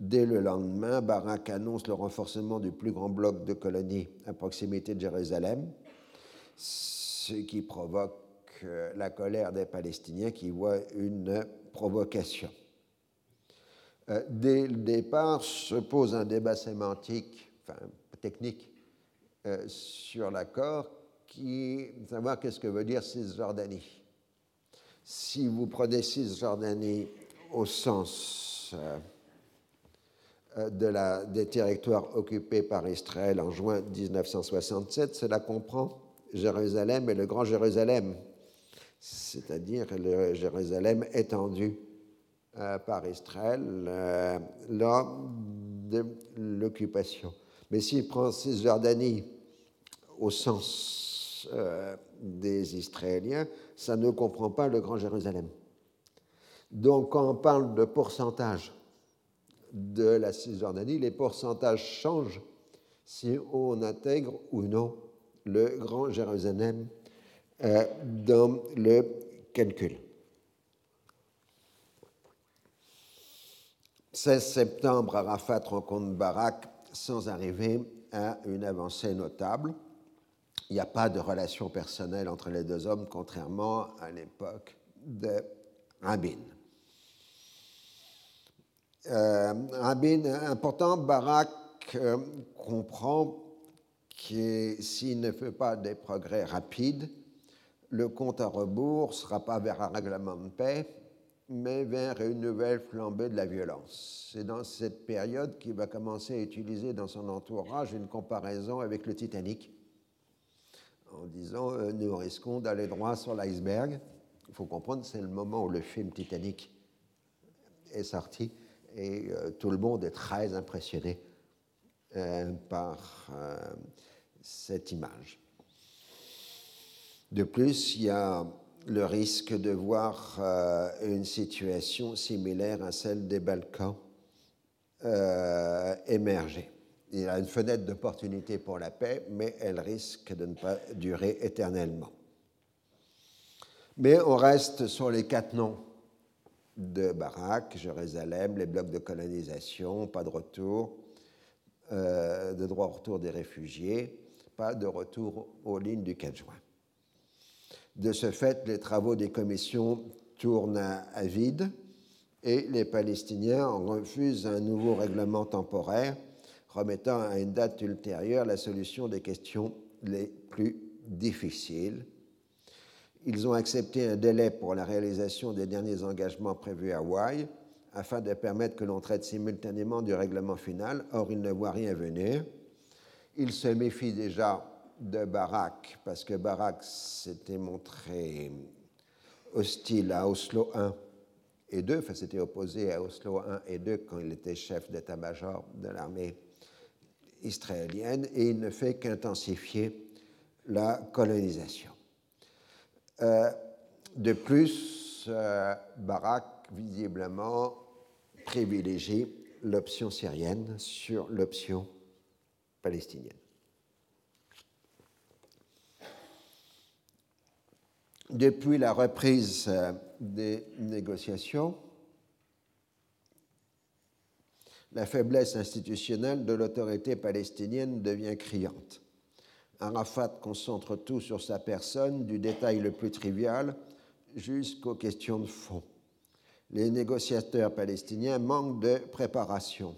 Dès le lendemain, Barak annonce le renforcement du plus grand bloc de colonies à proximité de Jérusalem, ce qui provoque euh, la colère des Palestiniens qui voient une provocation. Euh, dès le départ se pose un débat sémantique, enfin technique, euh, sur l'accord qui savoir qu'est-ce que veut dire Cisjordanie. Si vous prenez Cisjordanie au sens de la, des territoires occupés par Israël en juin 1967, cela comprend Jérusalem et le Grand Jérusalem, c'est-à-dire le Jérusalem étendu euh, par Israël lors de l'occupation. Mais s'il prend Cisjordanie au sens euh, des Israéliens, ça ne comprend pas le Grand Jérusalem. Donc quand on parle de pourcentage de la Cisjordanie, les pourcentages changent si on intègre ou non le Grand Jérusalem euh, dans le calcul. 16 septembre, Arafat rencontre Barak sans arriver à une avancée notable il n'y a pas de relation personnelle entre les deux hommes, contrairement à l'époque de Rabin. Euh, Rabin, important, Barak euh, comprend que s'il ne fait pas des progrès rapides, le compte à rebours ne sera pas vers un règlement de paix, mais vers une nouvelle flambée de la violence. C'est dans cette période qu'il va commencer à utiliser dans son entourage une comparaison avec le Titanic en disant euh, nous risquons d'aller droit sur l'iceberg. Il faut comprendre, c'est le moment où le film Titanic est sorti et euh, tout le monde est très impressionné euh, par cette image. De plus, il y a le risque de voir une situation similaire à celle des Balkans émerger il y a une fenêtre d'opportunité pour la paix, mais elle risque de ne pas durer éternellement. Mais on reste sur les quatre noms de Barak, Jérusalem, les blocs de colonisation, pas de retour, euh, de droit au retour des réfugiés, pas de retour aux lignes du 4 juin. De ce fait, les travaux des commissions tournent à vide et les Palestiniens refusent un nouveau règlement temporaire remettant à une date ultérieure la solution des questions les plus difficiles. Ils ont accepté un délai pour la réalisation des derniers engagements prévus à Hawaï afin de permettre que l'on traite simultanément du règlement final. Or, ils ne voient rien venir. Ils se méfient déjà de Barak parce que Barak s'était montré hostile à Oslo 1 et 2, enfin s'était opposé à Oslo 1 et 2 quand il était chef d'état-major de l'armée israélienne et il ne fait qu'intensifier la colonisation. Euh, de plus, euh, Barak visiblement privilégie l'option syrienne sur l'option palestinienne. Depuis la reprise euh, des négociations, la faiblesse institutionnelle de l'autorité palestinienne devient criante. Arafat concentre tout sur sa personne, du détail le plus trivial jusqu'aux questions de fond. Les négociateurs palestiniens manquent de préparation.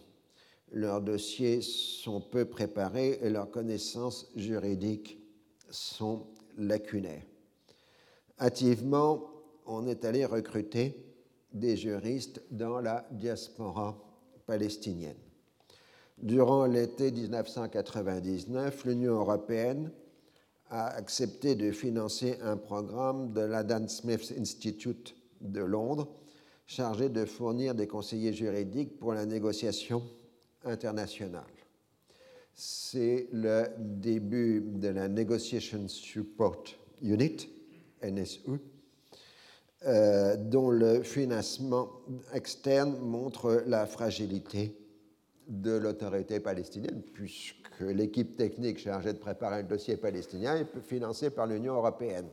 Leurs dossiers sont peu préparés et leurs connaissances juridiques sont lacunaires. Activement, on est allé recruter des juristes dans la diaspora palestinienne. Durant l'été 1999, l'Union européenne a accepté de financer un programme de l'Adam Smith Institute de Londres chargé de fournir des conseillers juridiques pour la négociation internationale. C'est le début de la Negotiation Support Unit, NSU, euh, dont le financement externe montre la fragilité de l'autorité palestinienne, puisque l'équipe technique chargée de préparer le dossier palestinien est financée par l'Union européenne.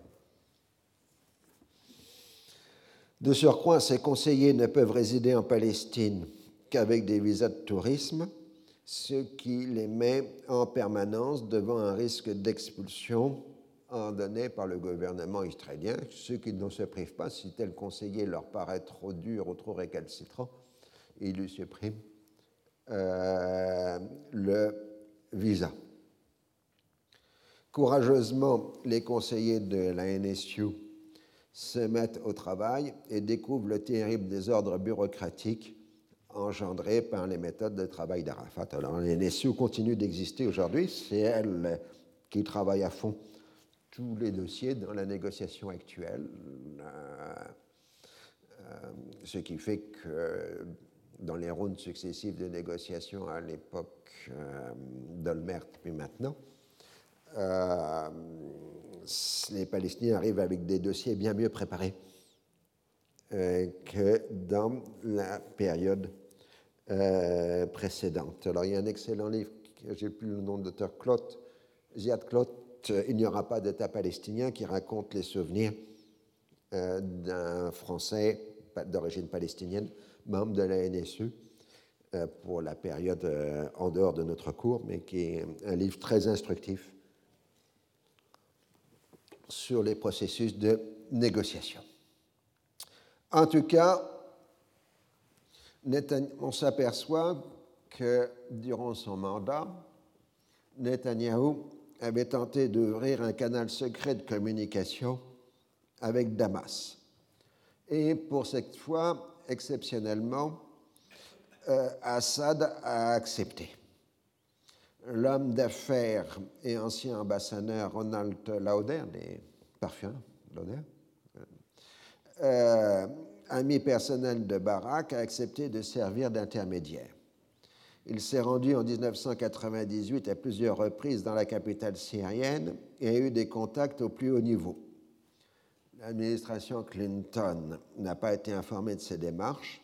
De surcroît, ces conseillers ne peuvent résider en Palestine qu'avec des visas de tourisme, ce qui les met en permanence devant un risque d'expulsion donné par le gouvernement israélien, ceux qui ne se privent pas, si tel conseiller leur paraît trop dur ou trop récalcitrant, ils lui suppriment euh, le visa. Courageusement, les conseillers de la NSU se mettent au travail et découvrent le terrible désordre bureaucratique engendré par les méthodes de travail d'Arafat. Alors, la NSU continue d'exister aujourd'hui, c'est elle qui travaille à fond tous les dossiers dans la négociation actuelle, euh, euh, ce qui fait que dans les rounds successifs de négociation à l'époque euh, d'Olmert puis maintenant, les Palestiniens arrivent avec des dossiers bien mieux préparés que dans la période précédente. Alors il y a un excellent livre, j'ai plus le nom de l'auteur, Claude, Ziad Claude, il n'y aura pas d'État palestinien qui raconte les souvenirs euh, d'un Français d'origine palestinienne, membre de la NSU, euh, pour la période euh, en dehors de notre cours, mais qui est un livre très instructif sur les processus de négociation. En tout cas, on s'aperçoit que durant son mandat, Netanyahou avait tenté d'ouvrir un canal secret de communication avec Damas. Et pour cette fois, exceptionnellement, euh, Assad a accepté. L'homme d'affaires et ancien ambassadeur Ronald Lauder, des parfums, Lauder, euh, ami personnel de Barak, a accepté de servir d'intermédiaire. Il s'est rendu en 1998 à plusieurs reprises dans la capitale syrienne et a eu des contacts au plus haut niveau. L'administration Clinton n'a pas été informée de ces démarches.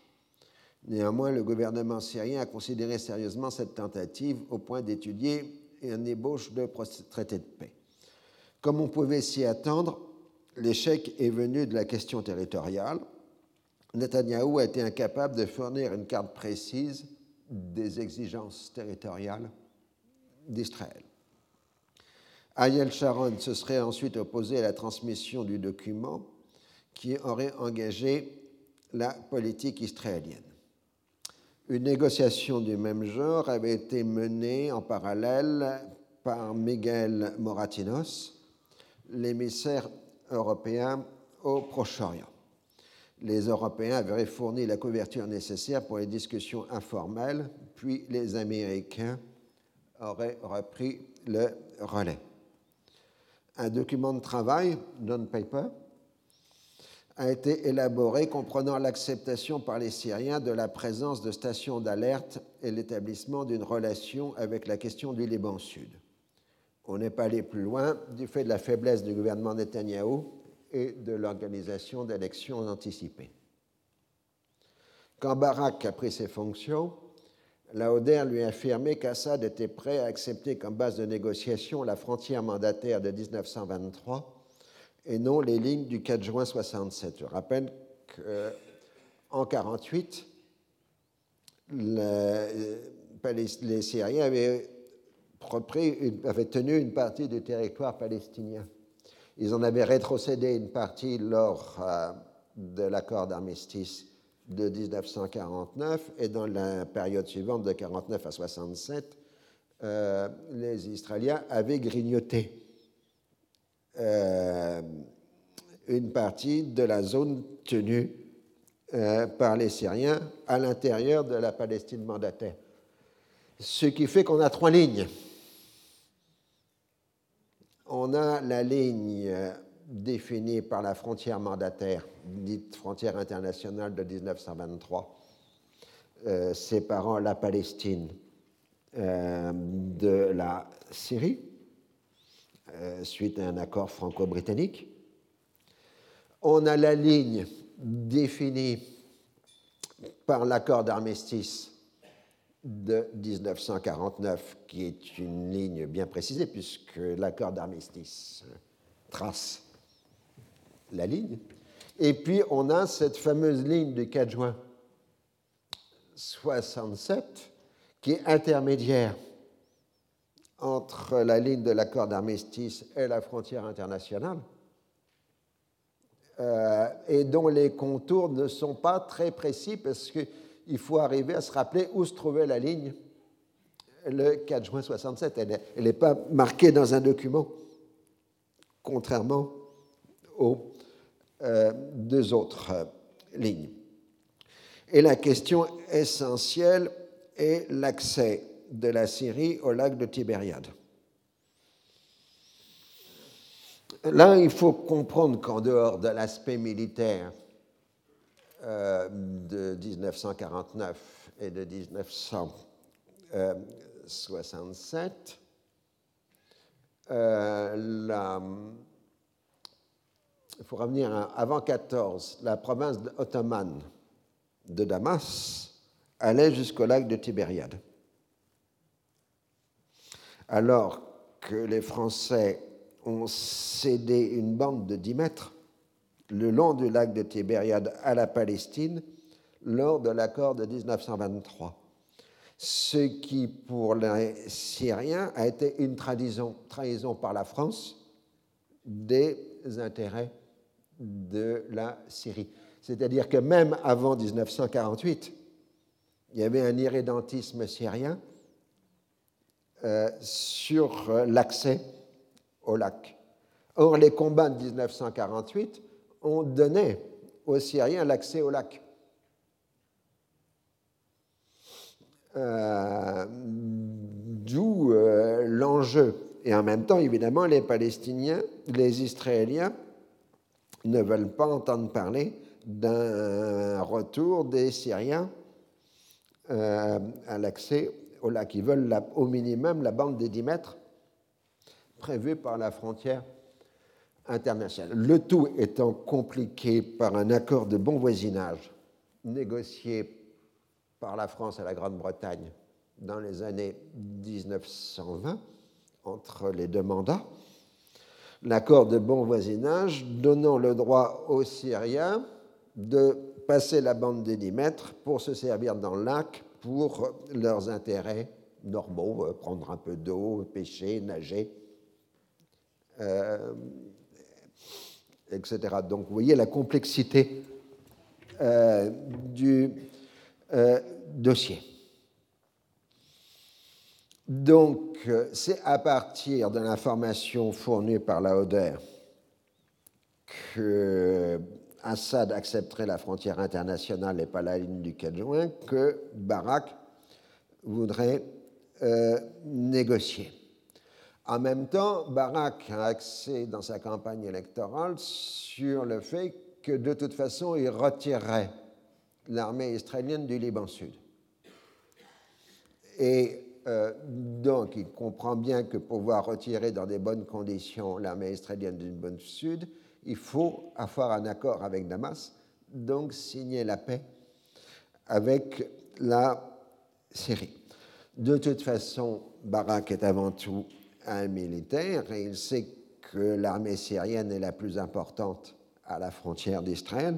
Néanmoins, le gouvernement syrien a considéré sérieusement cette tentative au point d'étudier une ébauche de traité de paix. Comme on pouvait s'y attendre, l'échec est venu de la question territoriale. Netanyahou a été incapable de fournir une carte précise des exigences territoriales d'Israël. Ariel Sharon se serait ensuite opposé à la transmission du document qui aurait engagé la politique israélienne. Une négociation du même genre avait été menée en parallèle par Miguel Moratinos, l'émissaire européen au Proche-Orient les Européens avaient fourni la couverture nécessaire pour les discussions informelles, puis les Américains auraient repris le relais. Un document de travail, non-paper, a été élaboré comprenant l'acceptation par les Syriens de la présence de stations d'alerte et l'établissement d'une relation avec la question du Liban Sud. On n'est pas allé plus loin du fait de la faiblesse du gouvernement Netanyahou et de l'organisation d'élections anticipées. Quand Barak a pris ses fonctions, Lauder lui a affirmé qu'Assad était prêt à accepter comme base de négociation la frontière mandataire de 1923 et non les lignes du 4 juin 67. Je rappelle qu'en 1948, les Syriens avaient, avaient tenu une partie du territoire palestinien ils en avaient rétrocédé une partie lors euh, de l'accord d'armistice de 1949 et dans la période suivante de 49 à 67, euh, les Israéliens avaient grignoté euh, une partie de la zone tenue euh, par les Syriens à l'intérieur de la Palestine mandataire. Ce qui fait qu'on a trois lignes. On a la ligne définie par la frontière mandataire, dite frontière internationale de 1923, euh, séparant la Palestine euh, de la Syrie, euh, suite à un accord franco-britannique. On a la ligne définie par l'accord d'armistice de 1949, qui est une ligne bien précisée, puisque l'accord d'armistice trace la ligne. Et puis on a cette fameuse ligne du 4 juin 67 qui est intermédiaire entre la ligne de l'accord d'armistice et la frontière internationale, euh, et dont les contours ne sont pas très précis parce qu'il faut arriver à se rappeler où se trouvait la ligne le 4 juin 67. Elle n'est pas marquée dans un document, contrairement aux euh, deux autres euh, lignes. Et la question essentielle est l'accès de la Syrie au lac de Tibériade. Là, il faut comprendre qu'en dehors de l'aspect militaire euh, de 1949 et de 1967, la, il faut revenir avant 14, la province ottomane de Damas allait jusqu'au lac de Tibériade. Alors que les Français ont cédé une bande de 10 mètres le long du lac de Tibériade à la Palestine lors de l'accord de 1923. Ce qui, pour les Syriens, a été une trahison, trahison par la France des intérêts de la Syrie. C'est-à-dire que même avant 1948, il y avait un irrédentisme syrien euh, sur euh, l'accès au lac. Or, les combats de 1948 ont donné aux Syriens l'accès au lac. Euh, d'où l'enjeu. Et en même temps, évidemment, les Palestiniens, les Israéliens ne veulent pas entendre parler d'un retour des Syriens euh, à l'accès au lac. Ils veulent au minimum la bande des 10 mètres prévue par la frontière internationale. Le tout étant compliqué par un accord de bon voisinage négocié par la France et la Grande-Bretagne dans les années 1920 entre les deux mandats l'accord de bon voisinage donnant le droit aux Syriens de passer la bande des 10 mètres pour se servir dans le lac pour leurs intérêts normaux, euh, prendre un peu d'eau, pêcher, nager, euh, etc. Donc vous voyez la complexité euh, du dossier. Donc, euh, c'est à partir de l'information fournie par la Oder que Assad accepterait la frontière internationale et pas la ligne du 4 juin que Barak voudrait euh, négocier. En même temps, Barak a axé dans sa campagne électorale sur le fait que de toute façon, il retirerait l'armée israélienne du Liban Sud. Et euh, donc, il comprend bien que pour pouvoir retirer dans des bonnes conditions l'armée israélienne du bonne sud, il faut avoir un accord avec Damas, donc signer la paix avec la Syrie. De toute façon, Barak est avant tout un militaire et il sait que l'armée syrienne est la plus importante à la frontière d'Israël.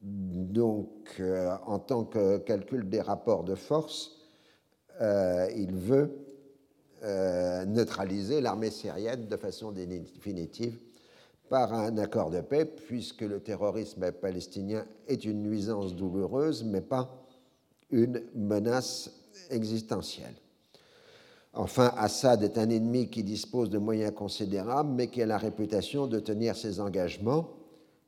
Donc, euh, en tant que calcul des rapports de force, euh, il veut euh, neutraliser l'armée syrienne de façon définitive par un accord de paix, puisque le terrorisme palestinien est une nuisance douloureuse, mais pas une menace existentielle. Enfin, Assad est un ennemi qui dispose de moyens considérables, mais qui a la réputation de tenir ses engagements,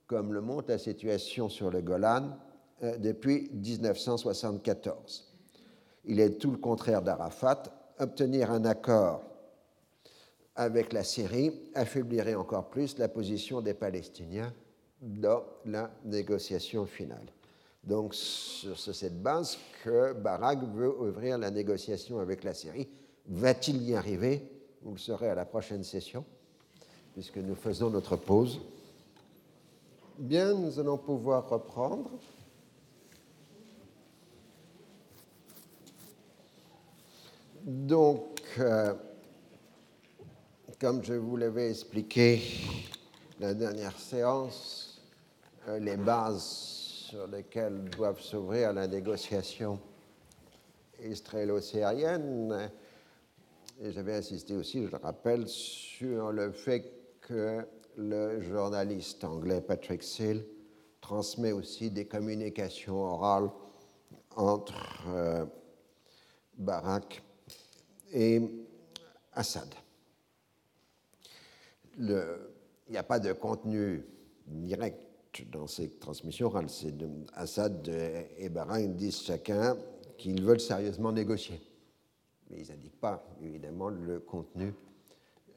comme le montre la situation sur le Golan euh, depuis 1974. Il est tout le contraire d'Arafat. Obtenir un accord avec la Syrie affaiblirait encore plus la position des Palestiniens dans la négociation finale. Donc, sur cette base que Barak veut ouvrir la négociation avec la Syrie. Va-t-il y arriver? Vous le saurez à la prochaine session, puisque nous faisons notre pause. Bien, nous allons pouvoir reprendre. Donc, euh, comme je vous l'avais expliqué la dernière séance, euh, les bases sur lesquelles doivent s'ouvrir la négociation israélo-syrienne, et j'avais insisté aussi, je le rappelle, sur le fait que le journaliste anglais Patrick Seal transmet aussi des communications orales entre euh, Barak et Assad. il n'y a pas de contenu direct dans ces transmissions orales. Assad et Barak disent chacun qu'ils veulent sérieusement négocier. Mais ils n'indiquent pas, évidemment, le contenu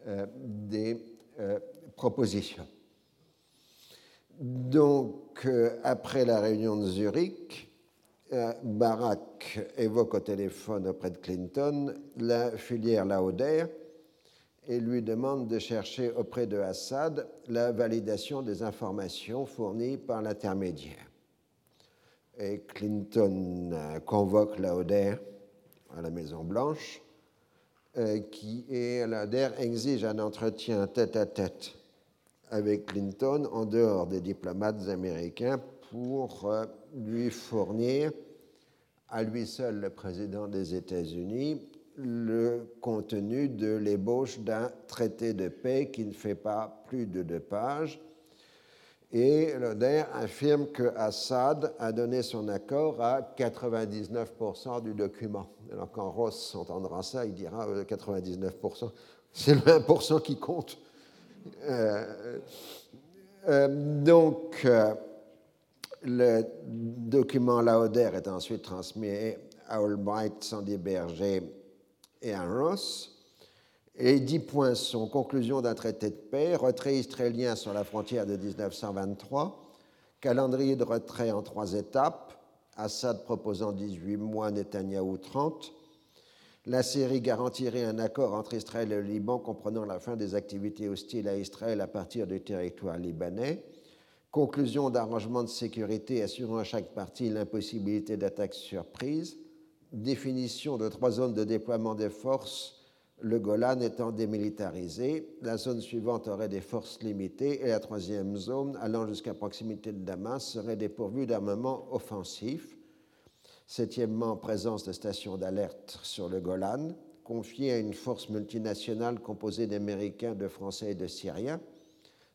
euh, des euh, proposition. Donc, euh, après la réunion de Zurich, Barack évoque au téléphone auprès de Clinton la filière Lauder et lui demande de chercher auprès de Assad la validation des informations fournies par l'intermédiaire. Et Clinton convoque Lauder à la Maison-Blanche euh, qui est l'ADER exige un entretien tête à tête avec Clinton en dehors des diplomates américains pour euh, lui fournir à lui seul le président des États-Unis le contenu de l'ébauche d'un traité de paix qui ne fait pas plus de deux pages et Loder affirme que Assad a donné son accord à 99% du document. Alors quand Ross entendra ça, il dira 99%, euh, c'est le 1% qui compte. Euh, euh, donc, le document Lauder est ensuite transmis à Albright, Sandy Berger et à Ross. Et dix points sont conclusion d'un traité de paix, retrait israélien sur la frontière de 1923, calendrier de retrait en trois étapes, Assad proposant 18 mois, Netanyahou 30. La Syrie garantirait un accord entre Israël et le Liban comprenant la fin des activités hostiles à Israël à partir du territoire libanais. Conclusion d'arrangements de sécurité assurant à chaque partie l'impossibilité d'attaque surprise. Définition de trois zones de déploiement des forces le Golan étant démilitarisé, la zone suivante aurait des forces limitées et la troisième zone, allant jusqu'à proximité de Damas, serait dépourvue d'armement offensif. Septièmement, présence de stations d'alerte sur le Golan, confiée à une force multinationale composée d'Américains, de Français et de Syriens,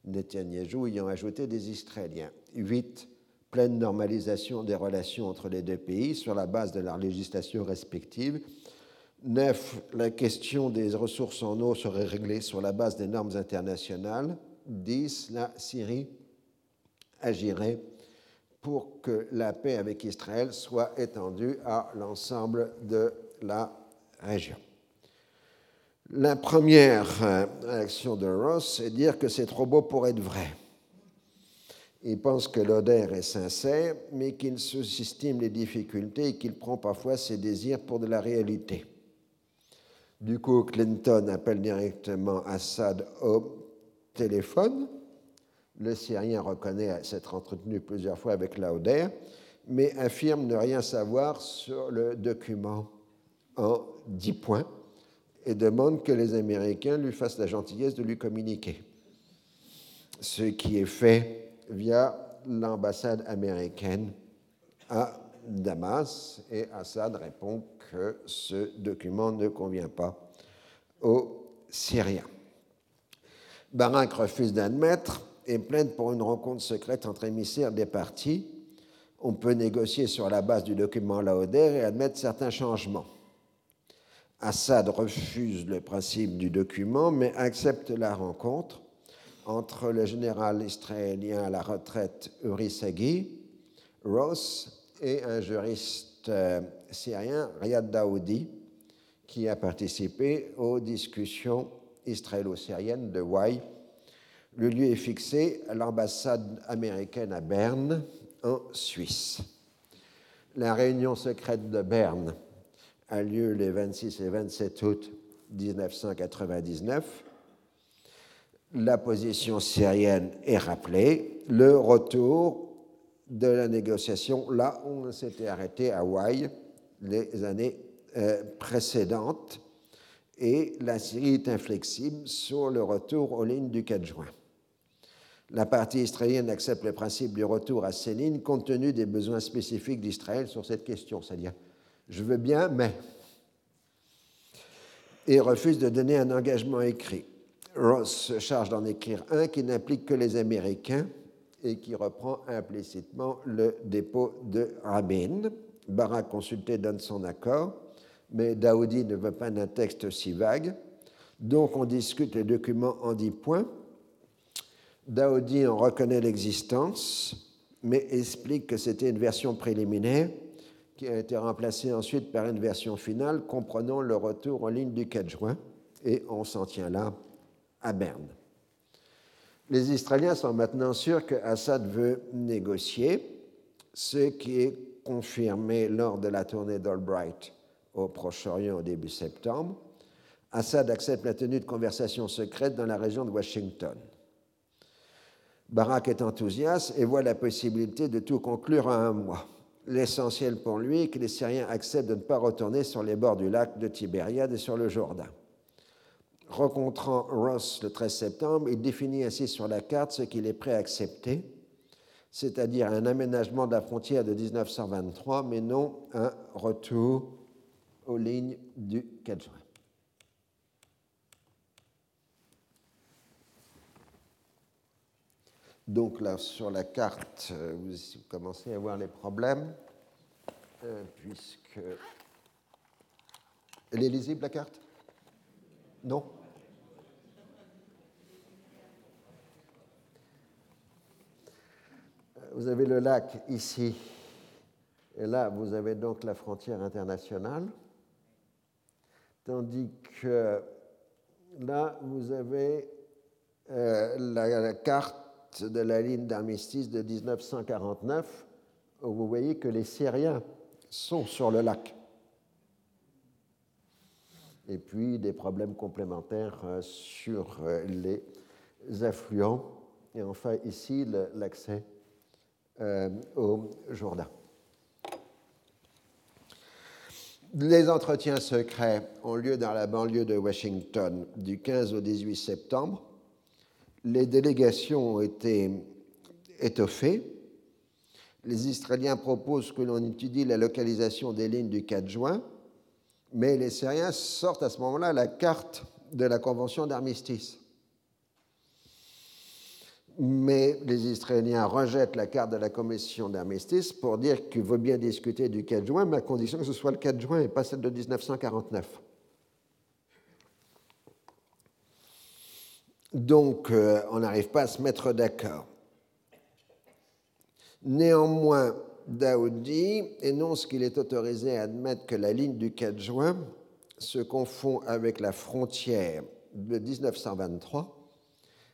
Netanyahou ayant ajouté des Israéliens. Huit, pleine normalisation des relations entre les deux pays sur la base de leurs législations respectives 9. La question des ressources en eau serait réglée sur la base des normes internationales. 10. La Syrie agirait pour que la paix avec Israël soit étendue à l'ensemble de la région. La première euh, réaction de Ross est de dire que c'est trop beau pour être vrai. Il pense que l'odeur est sincère, mais qu'il sous-estime les difficultés et qu'il prend parfois ses désirs pour de la réalité. Du coup, Clinton appelle directement Assad au téléphone. Le Syrien reconnaît s'être entretenu plusieurs fois avec Lauder, mais affirme ne rien savoir sur le document en dix points et demande que les Américains lui fassent la gentillesse de lui communiquer. Ce qui est fait via l'ambassade américaine à Damas et Assad répond que ce document ne convient pas aux Syriens. Barak refuse d'admettre et plaide pour une rencontre secrète entre émissaires des partis. On peut négocier sur la base du document Lauder et admettre certains changements. Assad refuse le principe du document, mais accepte la rencontre entre le général israélien à la retraite Uri Sagui Ross et un juriste euh, syrien, Riyad Daoudi, qui a participé aux discussions israélo-syriennes de Wai. Le lieu est fixé à l'ambassade américaine à Berne, en Suisse. La réunion secrète de Berne a lieu les 26 et 27 août 1999. La position syrienne est rappelée. Le retour de la négociation, là on s'était arrêté à Hawaï les années euh, précédentes. Et la Syrie est inflexible sur le retour aux lignes du 4 juin. La partie israélienne accepte le principe du retour à ces lignes compte tenu des besoins spécifiques d'Israël sur cette question, c'est-à-dire je veux bien, mais et refuse de donner un engagement écrit. Ross se charge d'en écrire un qui n'implique que les Américains et qui reprend implicitement le dépôt de Rabin. Barak consulté donne son accord, mais Daoudi ne veut pas d'un texte si vague. Donc on discute les documents en dix points. Daoudi en reconnaît l'existence, mais explique que c'était une version préliminaire qui a été remplacée ensuite par une version finale comprenant le retour en ligne du 4 juin, et on s'en tient là à Berne. Les Israéliens sont maintenant sûrs que Assad veut négocier, ce qui est confirmé lors de la tournée d'Albright au Proche-Orient au début septembre. Assad accepte la tenue de conversations secrètes dans la région de Washington. Barak est enthousiaste et voit la possibilité de tout conclure en un mois. L'essentiel pour lui est que les Syriens acceptent de ne pas retourner sur les bords du lac de Tibériade et sur le Jourdain. Rencontrant Ross le 13 septembre, il définit ainsi sur la carte ce qu'il est prêt à accepter, c'est-à-dire un aménagement de la frontière de 1923, mais non un retour aux lignes du 4 juin. Donc là, sur la carte, euh, vous commencez à voir les problèmes, euh, puisque... Elle est lisible, la carte? Non? Vous avez le lac ici, et là, vous avez donc la frontière internationale, tandis que là, vous avez euh, la carte de la ligne d'armistice de 1949, où vous voyez que les Syriens sont sur le lac. Et puis des problèmes complémentaires euh, sur euh, les affluents. Et enfin ici, l'accès euh, au Jourdain. Les entretiens secrets ont lieu dans la banlieue de Washington du 15 au 18 septembre les délégations ont été étoffées. Les Israéliens proposent que l'on étudie la localisation des lignes du 4 juin, mais les Syriens sortent à ce moment-là la carte de la convention d'armistice. Mais les Israéliens rejettent la carte de la commission d'armistice pour dire qu'il veut bien discuter du 4 juin, mais à condition que ce soit le 4 juin et pas celle de 1949. Donc, euh, on n'arrive pas à se mettre d'accord. Néanmoins, Daoudi énonce qu'il est autorisé à admettre que la ligne du 4 juin se confond avec la frontière de 1923,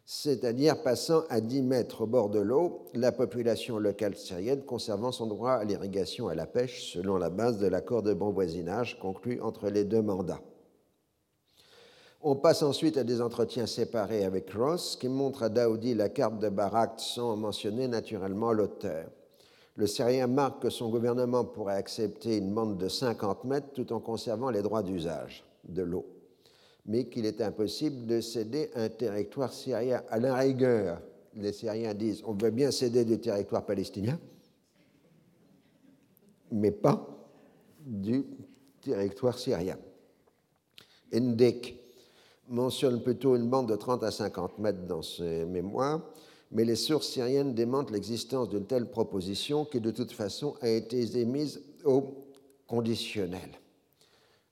c'est-à-dire passant à 10 mètres au bord de l'eau, la population locale syrienne conservant son droit à l'irrigation et à la pêche selon la base de l'accord de bon voisinage conclu entre les deux mandats. On passe ensuite à des entretiens séparés avec Ross, qui montre à Daoudi la carte de Barak sans mentionner naturellement l'auteur. Le Syrien marque que son gouvernement pourrait accepter une bande de 50 mètres tout en conservant les droits d'usage de l'eau, mais qu'il est impossible de céder un territoire syrien. À la rigueur, les Syriens disent on veut bien céder du territoire palestinien, mais pas du territoire syrien. Ndek mentionne plutôt une bande de 30 à 50 mètres dans ses mémoires, mais les sources syriennes démentent l'existence d'une telle proposition qui, de toute façon, a été émise au conditionnel.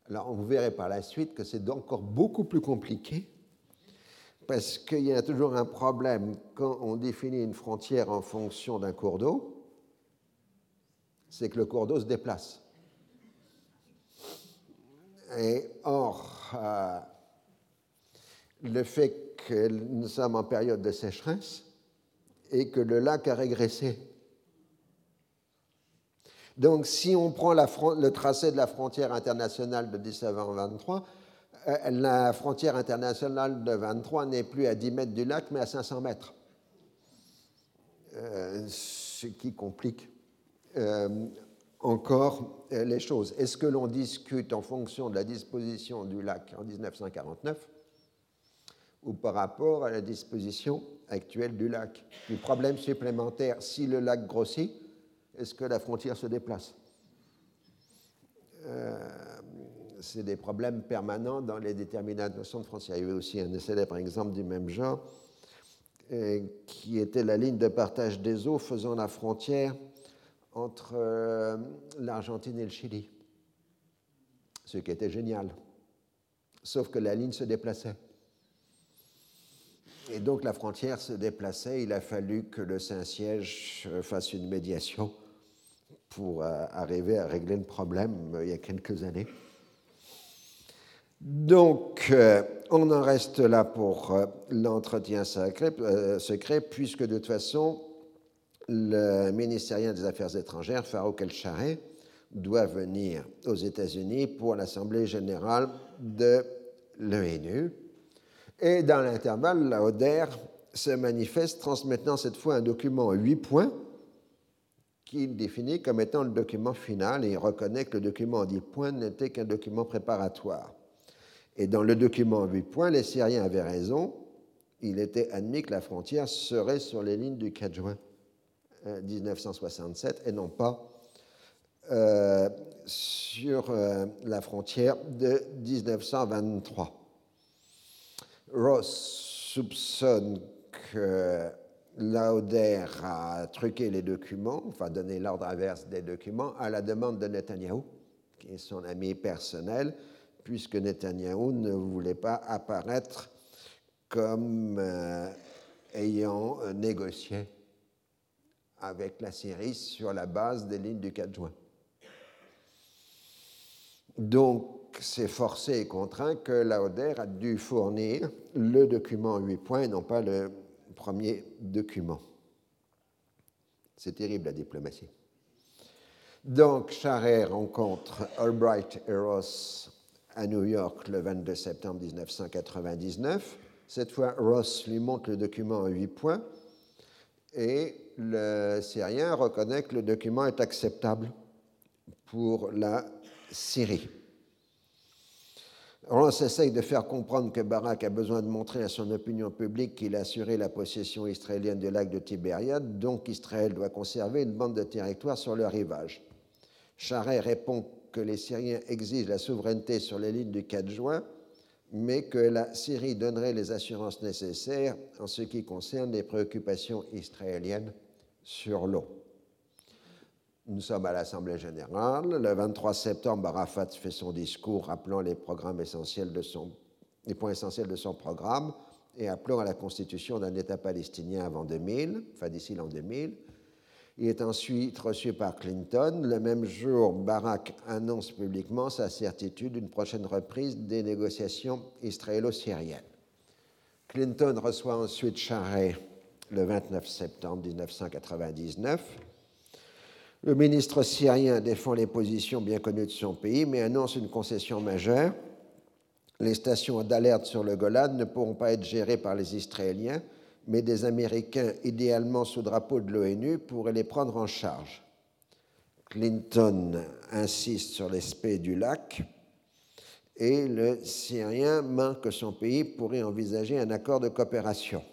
Alors, vous verrez par la suite que c'est encore beaucoup plus compliqué, parce qu'il y a toujours un problème quand on définit une frontière en fonction d'un cours d'eau. c'est que le cours d'eau se déplace. Et or, euh, le fait que nous sommes en période de sécheresse et que le lac a régressé. Donc, si on prend le tracé de la frontière internationale de 1723, euh, la frontière internationale de 23 n'est plus à 10 mètres du lac, mais à 500 mètres. Euh, ce qui complique euh, encore les choses. Est-ce que l'on discute en fonction de la disposition du lac en 1949 ou par rapport à la disposition actuelle du lac Du problème supplémentaire, si le lac grossit, est-ce que la frontière se déplace? C'est des problèmes permanents dans les déterminants de notion de frontière. Il y avait aussi un célèbre exemple du même genre, euh, qui était la ligne de partage des eaux faisant la frontière entre euh, l'Argentine et le Chili. Ce qui était génial. Sauf que la ligne se déplaçait. Et donc la frontière se déplaçait. Il a fallu que le Saint-Siège fasse une médiation pour euh, arriver à régler le problème il y a quelques années. Donc, euh, on en reste là pour euh, l'entretien euh, secret, puisque de toute façon, le ministérien des Affaires étrangères, Farouk El-Chareh, doit venir aux États-Unis pour l'Assemblée générale de l'ONU. Et dans l'intervalle, la ODER se manifeste, transmettant cette fois un document en huit points qu'il définit comme étant le document final et il reconnaît que le document en dix points n'était qu'un document préparatoire. Et dans le document 8 points, les Syriens avaient raison. Il était admis que la frontière serait sur les lignes du 4 juin 1967 euh, et non pas euh, sur euh, la frontière de 1923. Ross soupçonne que Lauder a truqué les documents, enfin donné l'ordre inverse des documents, à la demande de Netanyahou, qui est son ami personnel, puisque Netanyahou ne voulait pas apparaître comme euh, ayant négocié avec la Syrie sur la base des lignes du 4 juin. Donc, c'est forcé et contraint que Lauder a dû fournir le document en 8 points et non pas le premier document. C'est terrible la diplomatie. Donc, Charret rencontre Albright et Ross à New York le 22 septembre 1999. Cette fois, Ross lui montre le document en huit points et le Syrien reconnaît que le document est acceptable pour la Syrie. Ross essaye de faire comprendre que Barak a besoin de montrer à son opinion publique qu'il a assuré la possession israélienne du lac de Tibériade, donc Israël doit conserver une bande de territoire sur le rivage. Charret répond que les Syriens exigent la souveraineté sur les lignes du 4 juin, mais que la Syrie donnerait les assurances nécessaires en ce qui concerne les préoccupations israéliennes sur l'eau. Nous sommes à l'Assemblée générale. Le 23 septembre, Arafat fait son discours rappelant les, points essentiels de son programme et appelant à la constitution d'un État palestinien avant 2000, enfin d'ici l'an 2000. Il est ensuite reçu par Clinton. Le même jour, Barack annonce publiquement sa certitude d'une prochaine reprise des négociations israélo-syriennes. Clinton reçoit ensuite Charret le 29 septembre 1999. Le ministre syrien défend les positions bien connues de son pays, mais annonce une concession majeure. Les stations d'alerte sur le Golan ne pourront pas être gérées par les Israéliens, mais des Américains, idéalement sous drapeau de l'ONU, pourraient les prendre en charge. Clinton insiste sur l'aspect du lac et le Syrien marque que son pays pourrait envisager un accord de coopération.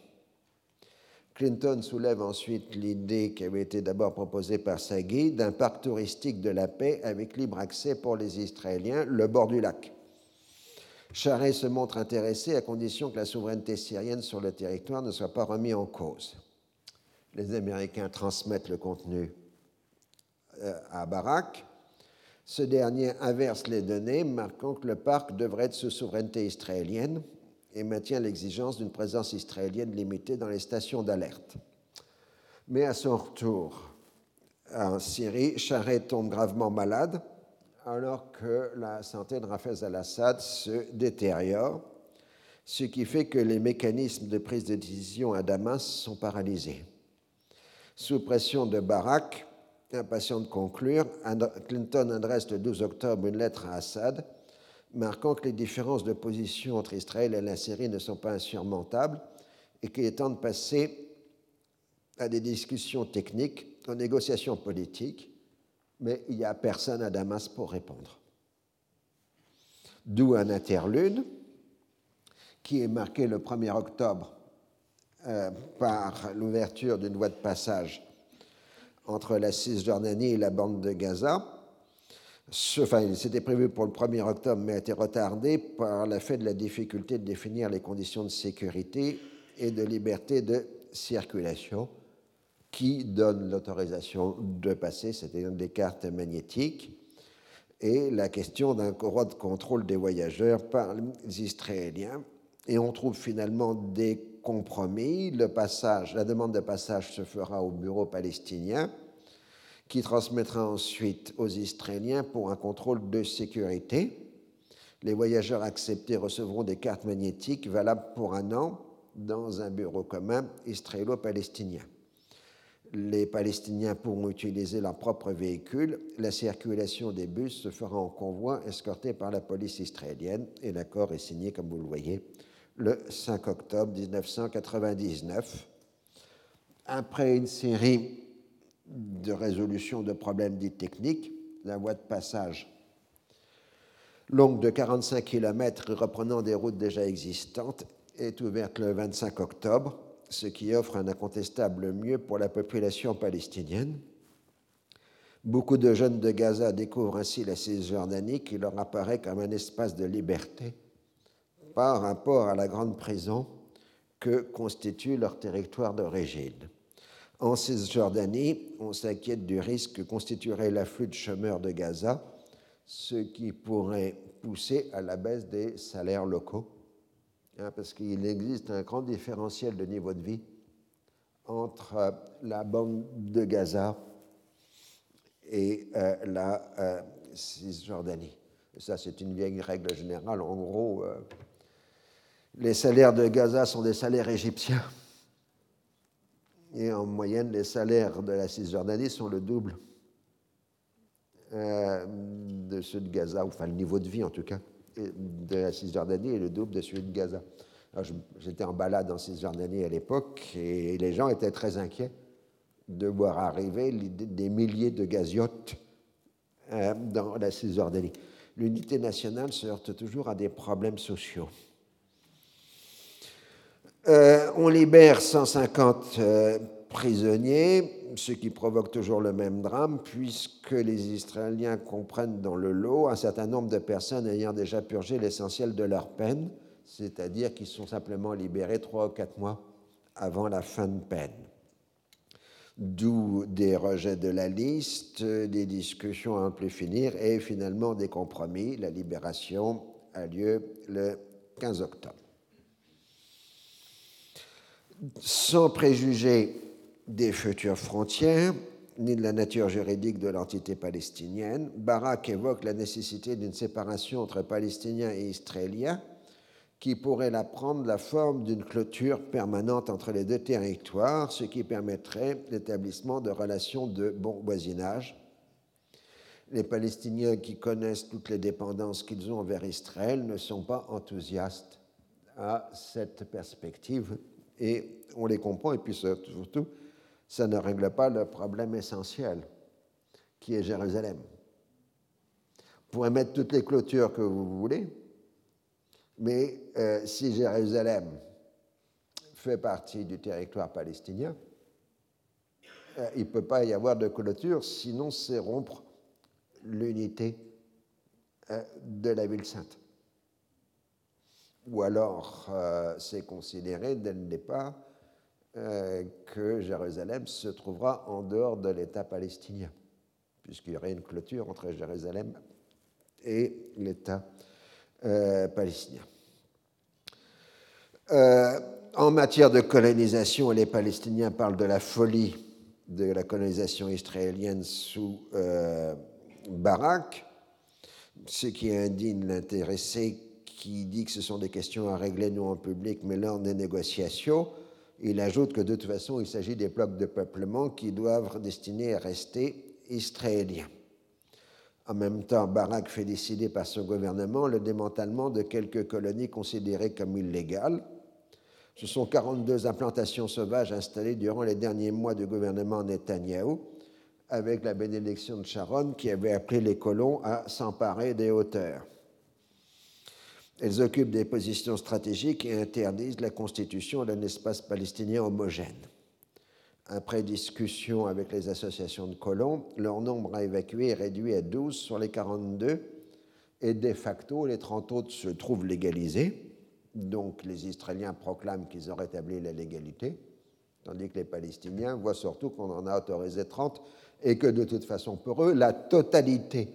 Clinton soulève ensuite l'idée qui avait été d'abord proposée par Sagui d'un parc touristique de la paix avec libre accès pour les Israéliens, le bord du lac. Charest se montre intéressé à condition que la souveraineté syrienne sur le territoire ne soit pas remise en cause. Les Américains transmettent le contenu euh, à Barak. Ce dernier inverse les données, marquant que le parc devrait être sous souveraineté israélienne et maintient l'exigence d'une présence israélienne limitée dans les stations d'alerte. Mais à son retour, en Syrie, Charret tombe gravement malade alors que la santé de Rafez al-Assad se détériore, ce qui fait que les mécanismes de prise de décision à Damas sont paralysés. Sous pression de Barak, impatient de conclure, Clinton adresse le 12 octobre une lettre à Assad marquant que les différences de position entre Israël et la Syrie ne sont pas insurmontables et qu'il est temps de passer à des discussions techniques, aux négociations politiques, mais il n'y a personne à Damas pour répondre. D'où un interlude qui est marqué le 1er octobre euh, par l'ouverture d'une voie de passage entre la Cisjordanie et la bande de Gaza. C'était prévu pour le 1er octobre, mais a été retardé par fait de la difficulté de définir les conditions de sécurité et de liberté de circulation qui donne l'autorisation de passer, c'est-à-dire des cartes magnétiques, et la question d'un droit de contrôle des voyageurs par les Israéliens. Et on trouve finalement des compromis. La demande de passage se fera au bureau palestinien, qui transmettra ensuite aux Israéliens pour un contrôle de sécurité. Les voyageurs acceptés recevront des cartes magnétiques valables pour un an dans un bureau commun israélo-palestinien les Palestiniens pourront utiliser leur propre véhicule. La circulation des bus se fera en convoi escorté par la police israélienne et l'accord est signé, comme vous le voyez, le 5 octobre 1999. Après une série de résolutions de problèmes dits techniques, la voie de passage longue de 45 km reprenant des routes déjà existantes est ouverte le 25 octobre ce qui offre un incontestable mieux pour la population palestinienne. Beaucoup de jeunes de Gaza découvrent ainsi la Cisjordanie qui leur apparaît comme un espace de liberté par rapport à la grande prison que constitue leur territoire d'origine. En Cisjordanie, on s'inquiète du risque que constituerait l'afflux de chômeurs de Gaza, ce qui pourrait pousser à la baisse des salaires locaux Hein, parce qu'il existe un grand différentiel de niveau de vie entre euh, la bande de Gaza et euh, la euh, Cisjordanie. ça, c'est une vieille règle générale. En gros, les salaires de Gaza sont des salaires égyptiens. Et en moyenne, les salaires de la Cisjordanie sont le double de ceux de Gaza, enfin le niveau de vie en tout cas de la Cisjordanie est le double de celui de Gaza. J'étais en balade en Cisjordanie à l'époque et les gens étaient très inquiets de voir arriver des milliers de gaziotes euh, dans la Cisjordanie. L'unité nationale se heurte toujours à des problèmes sociaux. Euh, on libère 150 prisonniers, ce qui provoque toujours le même drame, puisque les Israéliens comprennent dans le lot un certain nombre de personnes ayant déjà purgé l'essentiel de leur peine, c'est-à-dire qui sont simplement libérés trois ou quatre mois avant la fin de peine. D'où des rejets de la liste, des discussions à un plus finir et finalement des compromis. La libération a lieu le 15 octobre. Sans préjuger des futures frontières, ni de la nature juridique de l'entité palestinienne. Barak évoque la nécessité d'une séparation entre Palestiniens et Israéliens qui pourrait la prendre la forme d'une clôture permanente entre les deux territoires, ce qui permettrait l'établissement de relations de bon voisinage. Les Palestiniens qui connaissent toutes les dépendances qu'ils ont envers Israël ne sont pas enthousiastes à cette perspective et on les comprend et puis surtout ça ne règle pas le problème essentiel, qui est Jérusalem. Vous pourrez mettre toutes les clôtures que vous voulez, mais euh, si Jérusalem fait partie du territoire palestinien, euh, il ne peut pas y avoir de clôture, sinon c'est rompre l'unité euh, de la ville sainte. Ou alors c'est considéré dès le départ euh, que Jérusalem se trouvera en dehors de l'État palestinien, puisqu'il y aurait une clôture entre Jérusalem et l'État euh, palestinien. Euh, en matière de colonisation, les Palestiniens parlent de la folie de la colonisation israélienne sous euh, Barak, ce qui indigne l'intéressé qui dit que ce sont des questions à régler non en public mais lors des négociations. Il ajoute que de toute façon, il s'agit des blocs de peuplement qui doivent destinés à rester israéliens. En même temps, Barak fait décider par son gouvernement le démantèlement de quelques colonies considérées comme illégales. Ce sont 42 implantations sauvages installées durant les derniers mois du gouvernement Netanyahou, avec la bénédiction de Sharon qui avait appelé les colons à s'emparer des hauteurs. Elles occupent des positions stratégiques et interdisent la constitution d'un espace palestinien homogène. Après discussion avec les associations de colons, leur nombre à évacuer est réduit à 12 sur les 42 et de facto, les 30 autres se trouvent légalisés. Donc les Israéliens proclament qu'ils ont rétabli la légalité, tandis que les Palestiniens voient surtout qu'on en a autorisé 30 et que de toute façon, pour eux, la totalité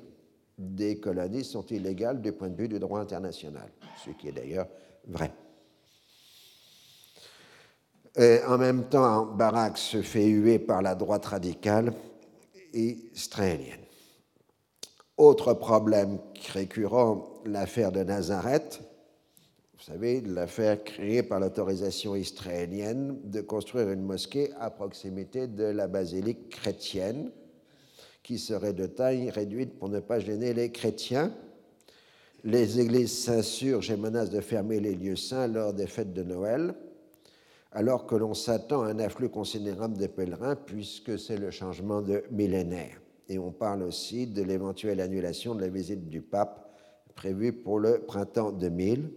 des colonies sont illégales du point de vue du droit international, ce qui est d'ailleurs vrai. en même temps, Barak se fait huer par la droite radicale israélienne. Autre problème récurrent, l'affaire de Nazareth. Vous savez, l'affaire créée par l'autorisation israélienne de construire une mosquée à proximité de la basilique chrétienne qui serait de taille réduite pour ne pas gêner les chrétiens. Les églises s'insurgent et menacent de fermer les lieux saints lors des fêtes de Noël, alors que l'on s'attend à un afflux considérable de pèlerins puisque c'est le changement de millénaire. Et on parle aussi de l'éventuelle annulation de la visite du pape prévue pour le printemps 2000.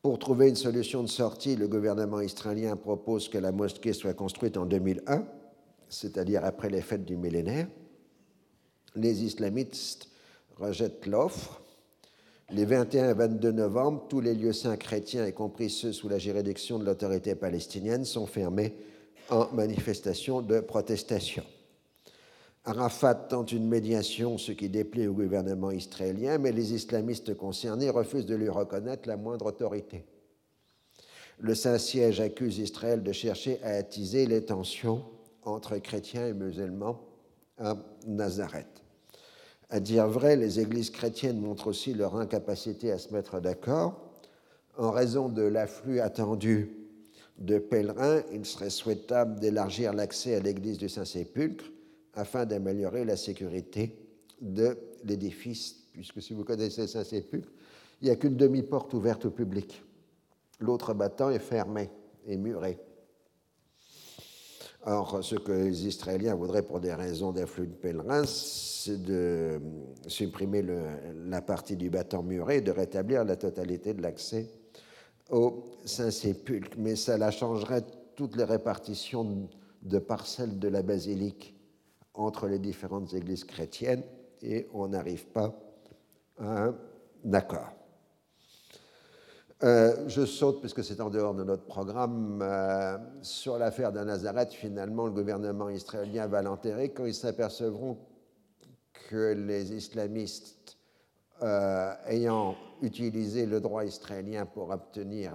Pour trouver une solution de sortie, le gouvernement israélien propose que la mosquée soit construite en 2001 c'est-à-dire après les fêtes du millénaire. Les islamistes rejettent l'offre. Les 21 et 22 novembre, tous les lieux saints chrétiens, y compris ceux sous la juridiction de l'autorité palestinienne, sont fermés en manifestation de protestation. Arafat tente une médiation, ce qui déplaît au gouvernement israélien, mais les islamistes concernés refusent de lui reconnaître la moindre autorité. Le Saint-Siège accuse Israël de chercher à attiser les tensions entre chrétiens et musulmans à Nazareth. À dire vrai, les églises chrétiennes montrent aussi leur incapacité à se mettre d'accord. En raison de l'afflux attendu de pèlerins, il serait souhaitable d'élargir l'accès à l'église du Saint-Sépulcre afin d'améliorer la sécurité de l'édifice, puisque si vous connaissez Saint-Sépulcre, il n'y a qu'une demi-porte ouverte au public. L'autre battant est fermé et muré. Or, ce que les Israéliens voudraient pour des raisons d'afflux de pèlerins, c'est de supprimer la partie du bâton muré et de rétablir la totalité de l'accès au Saint-Sépulcre. Mais cela changerait toutes les répartitions de parcelles de la basilique entre les différentes églises chrétiennes et on n'arrive pas à un accord. Euh, je saute, puisque c'est en dehors de notre programme, euh, sur l'affaire de Nazareth. Finalement, le gouvernement israélien va l'enterrer quand ils s'apercevront que les islamistes, euh, ayant utilisé le droit israélien pour obtenir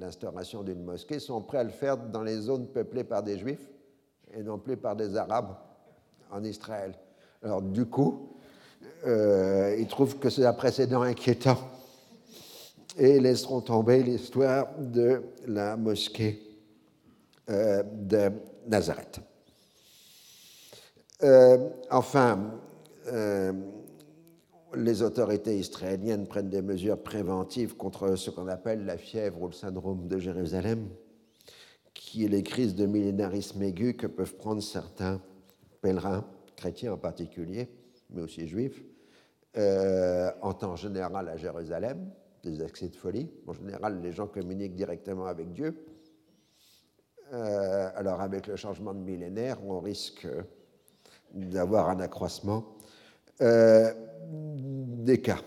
l'instauration d'une mosquée, sont prêts à le faire dans les zones peuplées par des juifs et non plus par des arabes en Israël. Alors, du coup, ils trouvent que c'est un précédent inquiétant et laisseront tomber l'histoire de la mosquée euh, de Nazareth. Euh, enfin, euh, les autorités israéliennes prennent des mesures préventives contre ce qu'on appelle la fièvre ou le syndrome de Jérusalem, qui est les crises de millénarisme aigu que peuvent prendre certains pèlerins, chrétiens en particulier, mais aussi juifs, en temps général à Jérusalem, des accès de folie. En général, les gens communiquent directement avec Dieu. Euh, alors, avec le changement de millénaire, on risque d'avoir un accroissement euh, des cas,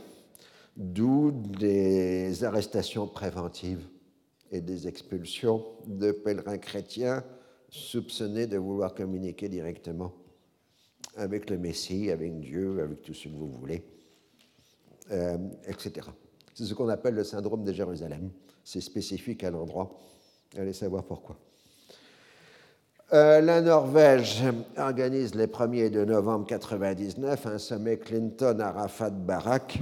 d'où des arrestations préventives et des expulsions de pèlerins chrétiens soupçonnés de vouloir communiquer directement avec le Messie, avec Dieu, avec tout ce que vous voulez, euh, etc. C'est ce qu'on appelle le syndrome de Jérusalem. C'est spécifique à l'endroit. Allez savoir pourquoi. Euh, la Norvège organise les 1er et 2 novembre 1999 un sommet Clinton-Arafat-Barak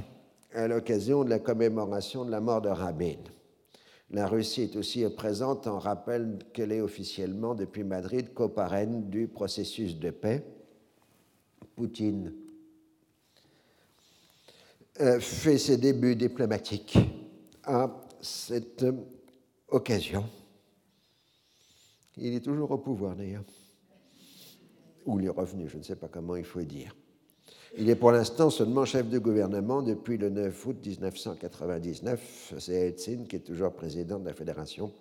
à l'occasion de la commémoration de la mort de Rabin. La Russie est aussi présente en rappel qu'elle est officiellement depuis Madrid coparraine du processus de paix. Poutine fait ses débuts diplomatiques à cette occasion. Il est toujours au pouvoir d'ailleurs. Ou il est revenu, je ne sais pas comment il faut dire. Il est pour l'instant seulement chef de gouvernement depuis le 9 août 1999. C'est Eltsine qui est toujours président de la Fédération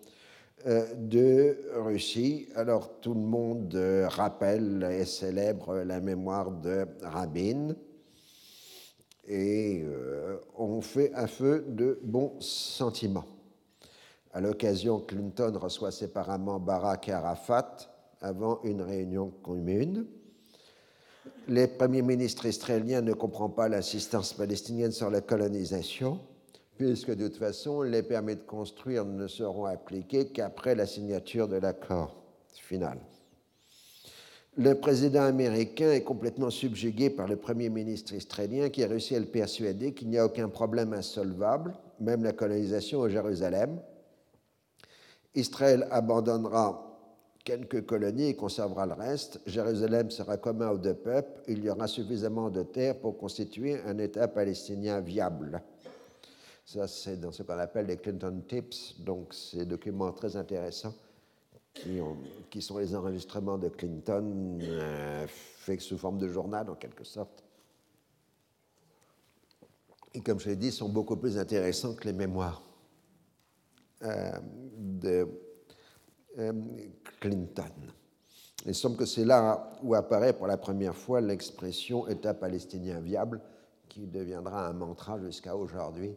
euh, de Russie. Alors tout le monde euh, rappelle et célèbre la mémoire de Rabin et euh, on fait un feu de bons sentiments. À l'occasion, Clinton reçoit séparément Barack et Arafat avant une réunion commune. Les premiers ministres israéliens ne comprennent pas l'assistance palestinienne sur la colonisation, puisque de toute façon, les permis de construire ne seront appliqués qu'après la signature de l'accord final. Le président américain est complètement subjugué par le premier ministre israélien qui a réussi à le persuader qu'il n'y a aucun problème insolvable, même la colonisation au Jérusalem. Israël abandonnera quelques colonies et conservera le reste. Jérusalem sera commun aux deux peuples. Il y aura suffisamment de terre pour constituer un État palestinien viable. Ça, c'est dans ce qu'on appelle les Clinton Tips, donc ces documents très intéressants qui, ont, qui sont les enregistrements de Clinton euh, faits sous forme de journal en quelque sorte. Et comme je l'ai dit, sont beaucoup plus intéressants que les mémoires euh, de euh, Clinton. Il semble que c'est là où apparaît pour la première fois l'expression État palestinien viable, qui deviendra un mantra jusqu'à aujourd'hui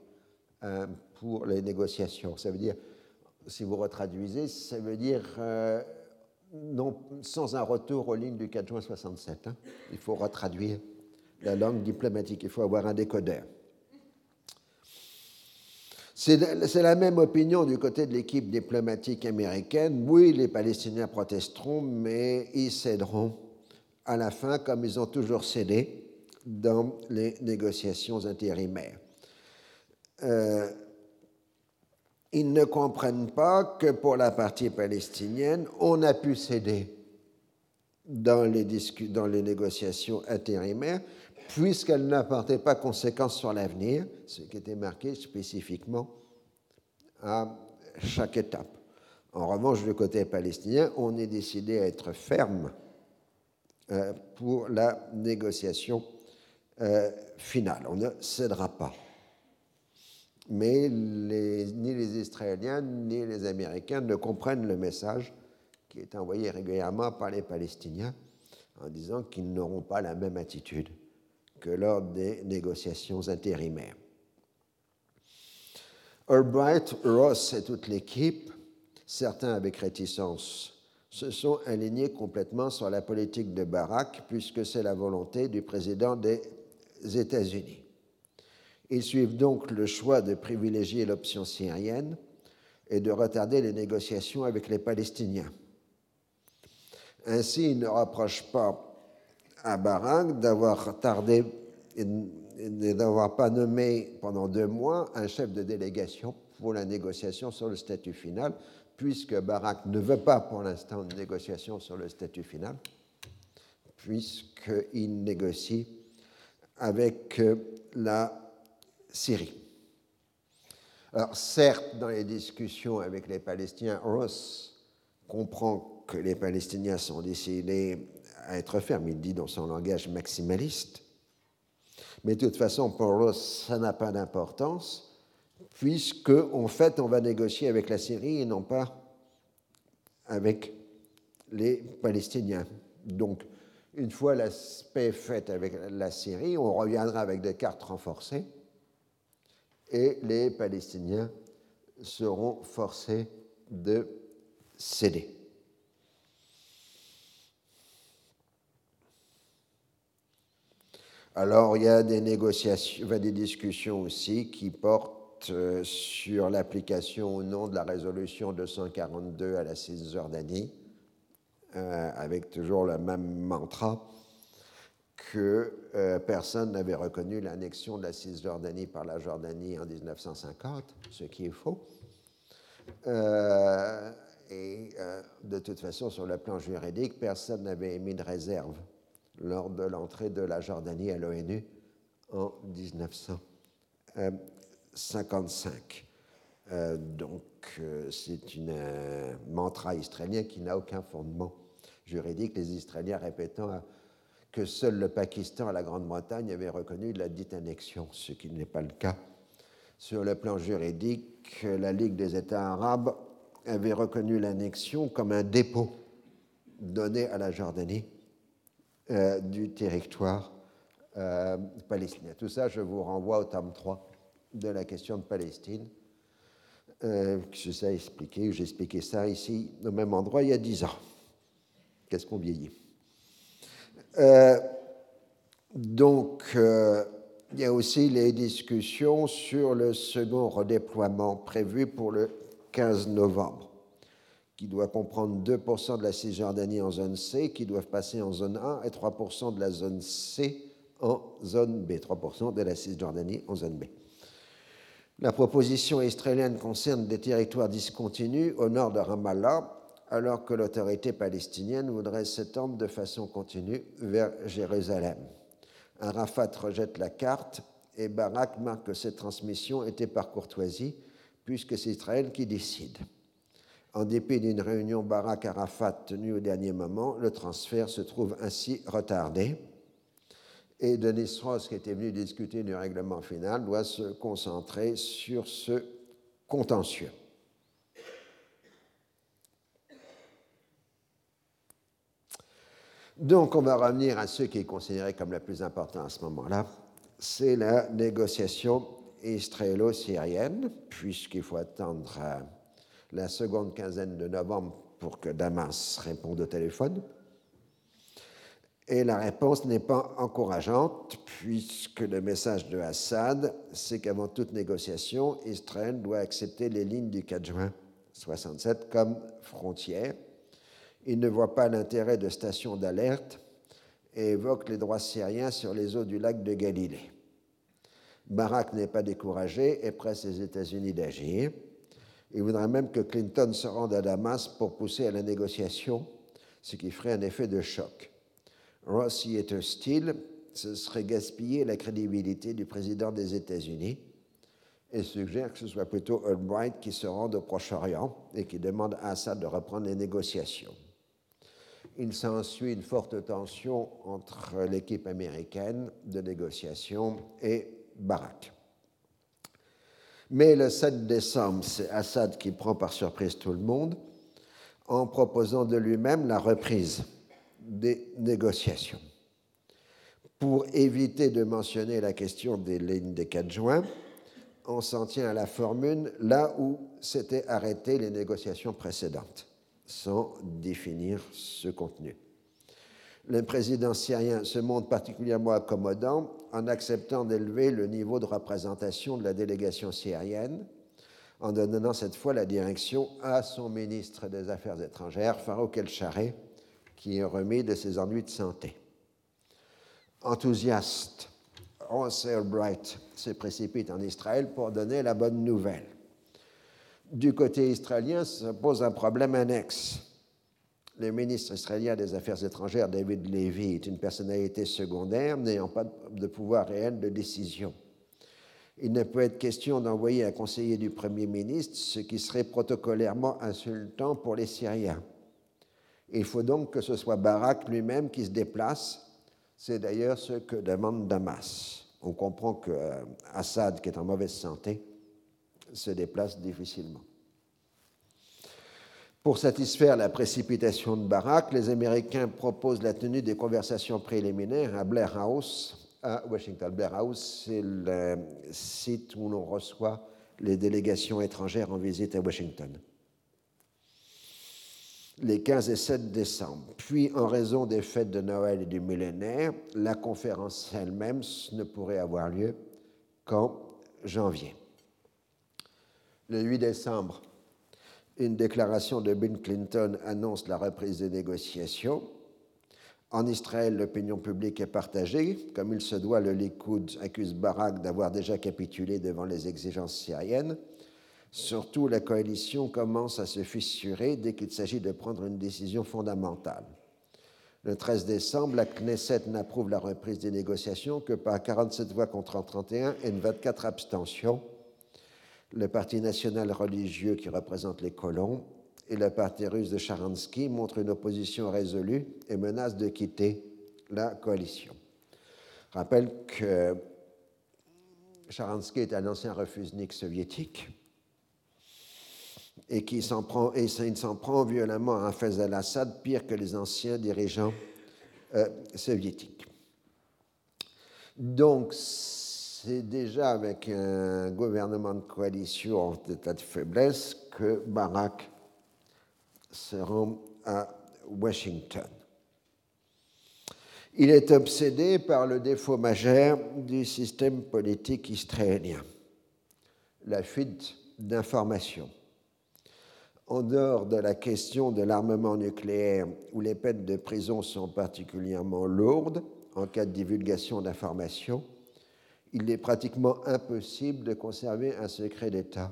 pour les négociations. Ça veut dire, si vous retraduisez, ça veut dire euh, sans un retour aux lignes du 4 juin 67. Hein. Il faut retraduire la langue diplomatique, il faut avoir un décodeur. C'est la même opinion du côté de l'équipe diplomatique américaine. Oui, les Palestiniens protesteront, mais ils céderont à la fin, comme ils ont toujours cédé dans les négociations intérimaires. Euh, ils ne comprennent pas que pour la partie palestinienne, on a pu céder dans les, négociations intérimaires puisqu'elle n'apportait pas conséquence sur l'avenir, ce qui était marqué spécifiquement à chaque étape. En revanche, du côté palestinien, on est décidé à être ferme euh, pour la négociation euh, finale. On ne cédera pas. Mais ni les Israéliens ni les Américains ne comprennent le message qui est envoyé régulièrement par les Palestiniens en disant qu'ils n'auront pas la même attitude que lors des négociations intérimaires. Albright, Ross et toute l'équipe, certains avec réticence, se sont alignés complètement sur la politique de Barack puisque c'est la volonté du président des États-Unis. Ils suivent donc le choix de privilégier l'option syrienne et de retarder les négociations avec les Palestiniens. Ainsi, ils ne reprochent pas à Barak d'avoir tardé et d'avoir pas nommé pendant deux mois un chef de délégation pour la négociation sur le statut final, puisque Barak ne veut pas pour l'instant de négociation sur le statut final, puisqu'il négocie avec la Syrie. Alors certes, dans les discussions avec les Palestiniens, Ross comprend que les Palestiniens sont décidés à être fermes, il dit dans son langage maximaliste, mais de toute façon, pour Ross, ça n'a pas d'importance, puisque en fait, on va négocier avec la Syrie et non pas avec les Palestiniens. Donc, une fois la paix faite avec la Syrie, on reviendra avec des cartes renforcées et les Palestiniens seront forcés de céder. Alors, il y a des négociations, des discussions aussi qui portent euh, sur l'application ou non de la résolution 242 à la Cisjordanie, avec toujours le même mantra que personne n'avait reconnu l'annexion de la Cisjordanie par la Jordanie en 1950, ce qui est faux. et de toute façon, sur le plan juridique, personne n'avait émis de réserve lors de l'entrée de la Jordanie à l'ONU en 1955. Euh, donc, euh, c'est un euh, mantra israélien qui n'a aucun fondement juridique, les Israéliens répétant que seul le Pakistan et la Grande-Bretagne avaient reconnu la dite annexion, ce qui n'est pas le cas. Sur le plan juridique, la Ligue des États arabes avait reconnu l'annexion comme un dépôt donné à la Jordanie du territoire palestinien. Tout ça, je vous renvoie au tome 3 de la question de Palestine euh, je sais expliquer, j'ai expliqué ça ici, au même endroit, il y a dix ans. Qu'est-ce qu'on vieillit? Euh, Donc, euh, il y a aussi les discussions sur le second redéploiement prévu pour le 15 novembre, qui doit comprendre 2% de la Cisjordanie en zone C, qui doivent passer en zone A, et 3% de la zone C en zone B, 3% de la Cisjordanie en zone B. La proposition israélienne concerne des territoires discontinus au nord de Ramallah, alors que l'autorité palestinienne voudrait s'étendre de façon continue vers Jérusalem. Arafat rejette la carte et Barak marque que cette transmission était par courtoisie, puisque c'est Israël qui décide. En dépit d'une réunion Barak-Arafat tenue au dernier moment, le transfert se trouve ainsi retardé et Denis Ross, qui était venu discuter du règlement final, doit se concentrer sur ce contentieux. Donc, on va revenir à ce qui est considéré comme le plus important à ce moment-là, c'est la négociation israélo-syrienne, puisqu'il faut attendre la seconde quinzaine de novembre pour que Damas réponde au téléphone. Et la réponse n'est pas encourageante, puisque le message de Assad, c'est qu'avant toute négociation, Israël doit accepter les lignes du 4 juin 67 comme frontières. Il ne voit pas l'intérêt de stations d'alerte et évoque les droits syriens sur les eaux du lac de Galilée. Barak n'est pas découragé et presse les États-Unis d'agir. Il voudrait même que Clinton se rende à Damas pour pousser à la négociation, ce qui ferait un effet de choc. Rossi est hostile, ce serait gaspiller la crédibilité du président des États-Unis et suggère que ce soit plutôt Albright qui se rende au Proche-Orient et qui demande à Assad de reprendre les négociations. Il s'ensuit une forte tension entre l'équipe américaine de négociation et Barak. Mais le 7 décembre, c'est Assad qui prend par surprise tout le monde en proposant de lui-même la reprise des négociations. Pour éviter de mentionner la question des lignes des 4 juin, on s'en tient à la formule là où s'étaient arrêtées les négociations précédentes, sans définir ce contenu. Le président syrien se montre particulièrement accommodant en acceptant d'élever le niveau de représentation de la délégation syrienne, en donnant cette fois la direction à son ministre des Affaires étrangères, Farouk El-Charé, qui est remis de ses ennuis de santé. Enthousiaste, Ross Bright se précipite en Israël pour donner la bonne nouvelle. Du côté israélien se pose un problème annexe. Le ministre israélien des Affaires étrangères, David Levy, est une personnalité secondaire n'ayant pas de pouvoir réel de décision. Il ne peut être question d'envoyer un conseiller du Premier ministre, ce qui serait protocolairement insultant pour les Syriens. Il faut donc que ce soit Barak lui-même qui se déplace. C'est d'ailleurs ce que demande Damas. On comprend que euh, Assad, qui est en mauvaise santé, se déplace difficilement. Pour satisfaire la précipitation de Barak, les Américains proposent la tenue des conversations préliminaires à Blair House, à Washington. Blair House, c'est le site où l'on reçoit les délégations étrangères en visite à Washington les 15 et 7 décembre. Puis, en raison des fêtes de Noël et du millénaire, la conférence elle-même ne pourrait avoir lieu qu'en janvier. Le 8 décembre, Une déclaration de Bill Clinton annonce la reprise des négociations. En Israël, l'opinion publique est partagée. Comme il se doit, le Likoud accuse Barak d'avoir déjà capitulé devant les exigences syriennes. Surtout, la coalition commence à se fissurer dès qu'il s'agit de prendre une décision fondamentale. Le 13 décembre, la Knesset n'approuve la reprise des négociations que par 47 voix contre 31 et 24 abstentions. Le Parti national religieux qui représente les colons et le Parti russe de Sharansky montrent une opposition résolue et menacent de quitter la coalition. Je rappelle que Sharansky est un ancien refusnik soviétique et qui s'en prend, et il s'en prend violemment à Hafez al-Assad, pire que les anciens dirigeants euh, soviétiques. Donc, c'est déjà avec un gouvernement de coalition en état de faiblesse que Barak se rend à Washington. Il est obsédé par le défaut majeur du système politique israélien, la fuite d'informations en dehors de la question de l'armement nucléaire, où les peines de prison sont particulièrement lourdes en cas de divulgation d'informations, il est pratiquement impossible de conserver un secret d'État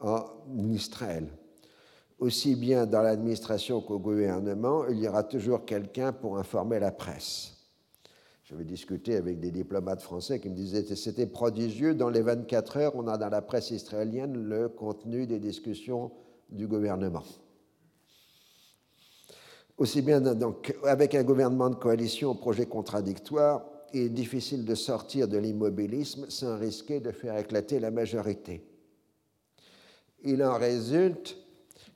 en Israël. Aussi bien dans l'administration qu'au gouvernement, il y aura toujours quelqu'un pour informer la presse. J'avais discuté avec des diplomates français qui me disaient que c'était prodigieux. Dans les 24 heures, on a dans la presse israélienne le contenu des discussions du gouvernement. Aussi bien donc, avec un gouvernement de coalition au projet contradictoire, il est difficile de sortir de l'immobilisme sans risquer de faire éclater la majorité. Il en résulte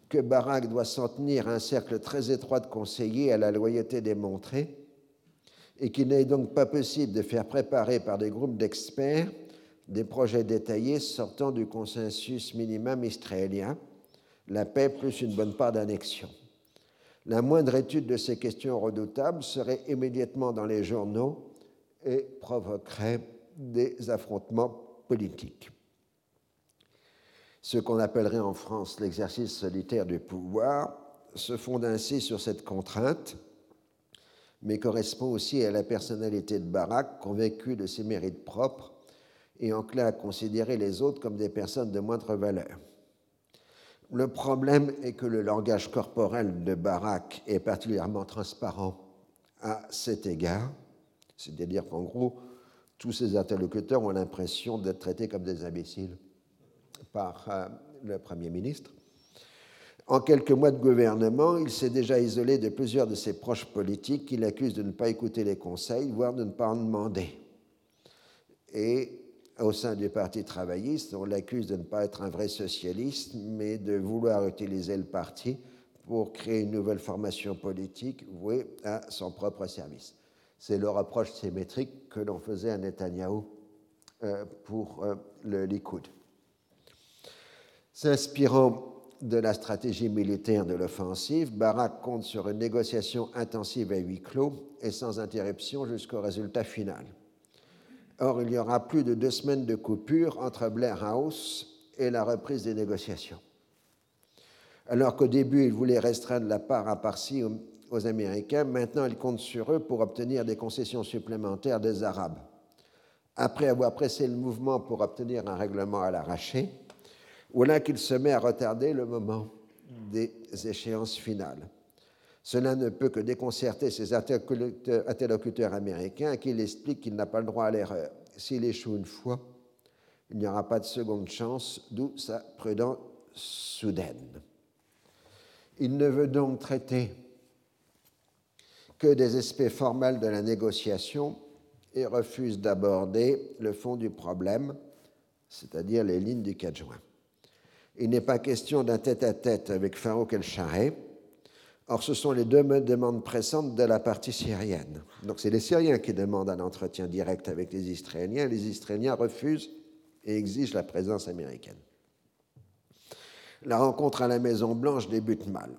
que Barak doit s'en tenir à un cercle très étroit de conseillers à la loyauté démontrée et qu'il n'est donc pas possible de faire préparer par des groupes d'experts des projets détaillés sortant du consensus minimum israélien la paix plus une bonne part d'annexion. La moindre étude de ces questions redoutables serait immédiatement dans les journaux et provoquerait des affrontements politiques. Ce qu'on appellerait en France l'exercice solitaire du pouvoir se fonde ainsi sur cette contrainte, mais correspond aussi à la personnalité de Barak, convaincu de ses mérites propres et enclin à considérer les autres comme des personnes de moindre valeur. Le problème est que le langage corporel de Barak est particulièrement transparent à cet égard, c'est-à-dire qu'en gros, tous ses interlocuteurs ont l'impression d'être traités comme des imbéciles par euh, le Premier ministre. En quelques mois de gouvernement, il s'est déjà isolé de plusieurs de ses proches politiques qui l'accusent de ne pas écouter les conseils, voire de ne pas en demander. Et au sein du Parti travailliste, on l'accuse de ne pas être un vrai socialiste, mais de vouloir utiliser le parti pour créer une nouvelle formation politique vouée à son propre service. C'est le reproche symétrique que l'on faisait à Netanyahou euh, pour euh, le Likoud. S'inspirant de la stratégie militaire de l'offensive, Barak compte sur une négociation intensive à huis clos et sans interruption jusqu'au résultat final. Or, il y aura plus de deux semaines de coupure entre Blair House et la reprise des négociations. Alors qu'au début, il voulait restreindre la part à Parsi aux, Américains, maintenant il compte sur eux pour obtenir des concessions supplémentaires des Arabes. Après avoir pressé le mouvement pour obtenir un règlement à l'arraché, voilà qu'il se met à retarder le moment des échéances finales. Cela ne peut que déconcerter ses interlocuteurs américains à qui il explique qu'il n'a pas le droit à l'erreur. S'il échoue une fois, il n'y aura pas de seconde chance, d'où sa prudence soudaine. Il ne veut donc traiter que des aspects formels de la négociation et refuse d'aborder le fond du problème, c'est-à-dire les lignes du 4 juin. Il n'est pas question d'un tête-à-tête avec Farouk El-Charret, Or, ce sont les deux demandes pressantes de la partie syrienne. Donc, c'est les Syriens qui demandent un entretien direct avec les Israéliens. Les Israéliens refusent et exigent la présence américaine. La rencontre à la Maison-Blanche débute mal.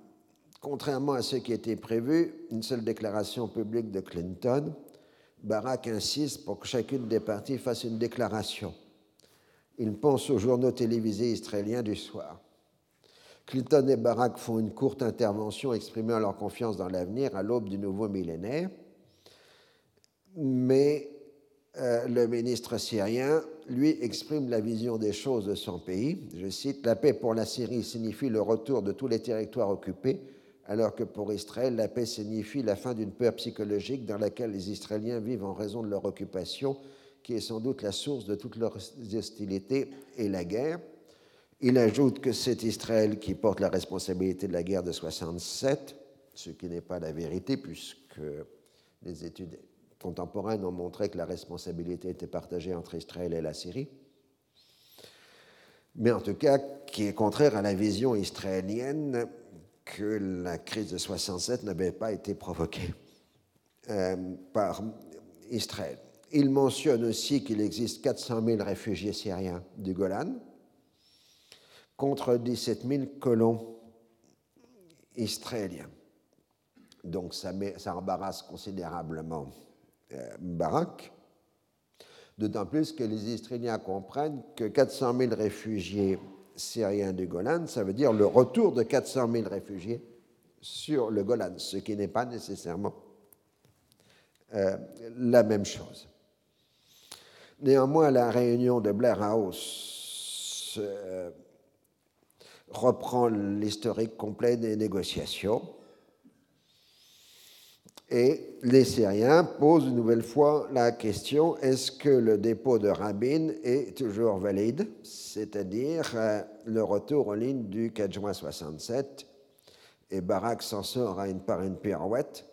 Contrairement à ce qui était prévu, une seule déclaration publique de Clinton, Barack insiste pour que chacune des parties fasse une déclaration. Il pense aux journaux télévisés israéliens du soir. Clinton et Barack font une courte intervention exprimant leur confiance dans l'avenir à l'aube du nouveau millénaire. Mais euh, le ministre syrien, lui, exprime la vision des choses de son pays. Je cite La paix pour la Syrie signifie le retour de tous les territoires occupés, alors que pour Israël, la paix signifie la fin d'une peur psychologique dans laquelle les Israéliens vivent en raison de leur occupation, qui est sans doute la source de toutes leurs hostilités et la guerre. Il ajoute que c'est Israël qui porte la responsabilité de la guerre de 67, ce qui n'est pas la vérité, puisque les études contemporaines ont montré que la responsabilité était partagée entre Israël et la Syrie, mais en tout cas qui est contraire à la vision israélienne que la crise de 67 n'avait pas été provoquée euh, par Israël. Il mentionne aussi qu'il existe 400 000 réfugiés syriens du Golan contre 17 000 colons israéliens. Donc ça, ça embarrasse considérablement euh, Barak, d'autant plus que les Israéliens comprennent que 400 000 réfugiés syriens du Golan, ça veut dire le retour de 400 000 réfugiés sur le Golan, ce qui n'est pas nécessairement euh, la même chose. Néanmoins, la réunion de Blair House euh, reprend l'historique complet des négociations et les Syriens posent une nouvelle fois la question est-ce que le dépôt de Rabin est toujours valide, c'est-à-dire euh, le retour en ligne du 4 juin 67 Et Barak s'en sort à une, par une pirouette.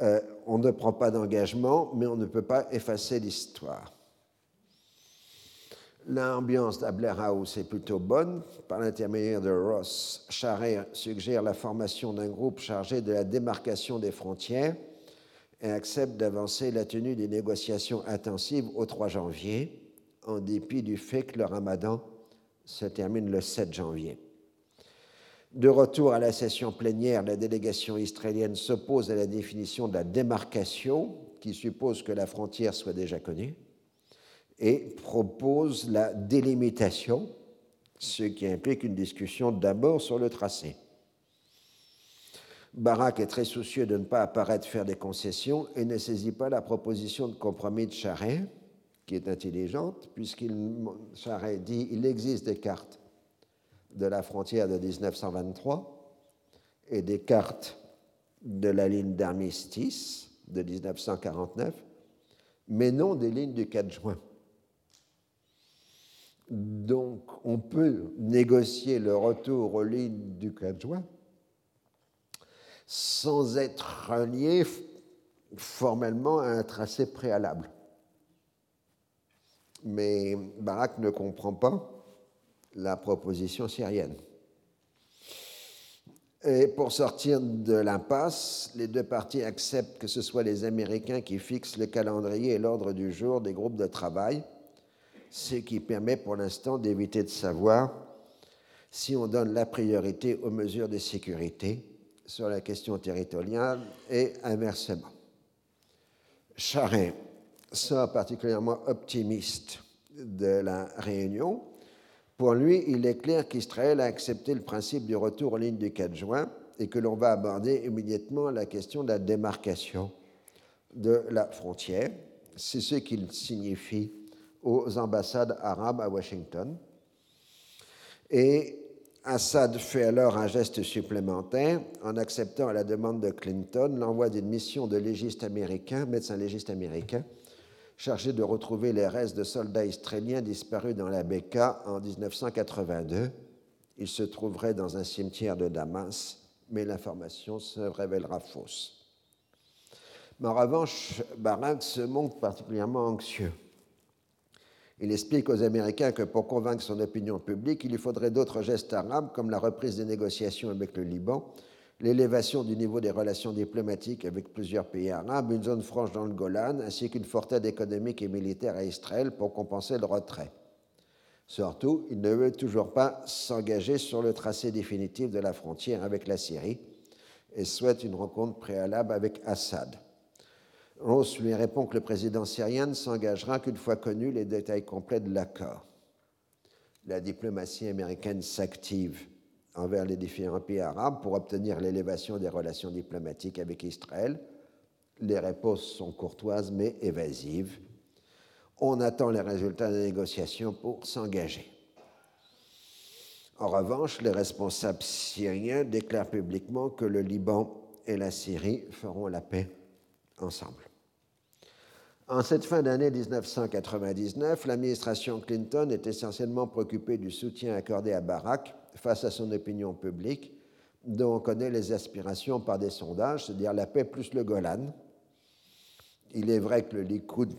Euh, on ne prend pas d'engagement, mais on ne peut pas effacer l'histoire. L'ambiance d'Abler House est plutôt bonne. Par l'intermédiaire de Ross, Charret suggère la formation d'un groupe chargé de la démarcation des frontières et accepte d'avancer la tenue des négociations intensives au 3 janvier, en dépit du fait que le ramadan se termine le 7 janvier. De retour à la session plénière, la délégation israélienne s'oppose à la définition de la démarcation, qui suppose que la frontière soit déjà connue et propose la délimitation, ce qui implique une discussion d'abord sur le tracé. Barak est très soucieux de ne pas apparaître faire des concessions et ne saisit pas la proposition de compromis de Charret, qui est intelligente, puisqu'il dit il existe des cartes de la frontière de 1923 et des cartes de la ligne d'armistice de 1949, mais non des lignes du 4 juin. Donc, on peut négocier le retour aux lignes du 4 juin sans être lié formellement à un tracé préalable. Mais Barak ne comprend pas la proposition syrienne. Et pour sortir de l'impasse, les deux parties acceptent que ce soit les Américains qui fixent le calendrier et l'ordre du jour des groupes de travail ce qui permet pour l'instant d'éviter de savoir si on donne la priorité aux mesures de sécurité sur la question territoriale et inversement. Charest sort particulièrement optimiste de la réunion. Pour lui, il est clair qu'Israël a accepté le principe du retour aux lignes du 4 juin et que l'on va aborder immédiatement la question de la démarcation de la frontière. C'est ce qu'il signifie aux ambassades arabes à Washington. Et Assad fait alors un geste supplémentaire en acceptant à la demande de Clinton l'envoi d'une mission de légiste américain, médecin légiste américain, chargé de retrouver les restes de soldats israéliens disparus dans la Beka en 1982. Il se trouverait dans un cimetière de Damas, mais l'information se révélera fausse. Mais en revanche, Barak se montre particulièrement anxieux. Il explique aux Américains que pour convaincre son opinion publique, il lui faudrait d'autres gestes arabes comme la reprise des négociations avec le Liban, l'élévation du niveau des relations diplomatiques avec plusieurs pays arabes, une zone franche dans le Golan, ainsi qu'une forte aide économique et militaire à Israël pour compenser le retrait. Surtout, il ne veut toujours pas s'engager sur le tracé définitif de la frontière avec la Syrie et souhaite une rencontre préalable avec Assad. Ross lui répond que le président syrien ne s'engagera qu'une fois connus les détails complets de l'accord. La diplomatie américaine s'active envers les différents pays arabes pour obtenir l'élévation des relations diplomatiques avec Israël. Les réponses sont courtoises mais évasives. On attend les résultats des négociations pour s'engager. En revanche, les responsables syriens déclarent publiquement que le Liban et la Syrie feront la paix ensemble. En cette fin d'année 1999, l'administration Clinton est essentiellement préoccupée du soutien accordé à Barak face à son opinion publique, dont on connaît les aspirations par des sondages, c'est-à-dire la paix plus le Golan. Il est vrai que le Likoud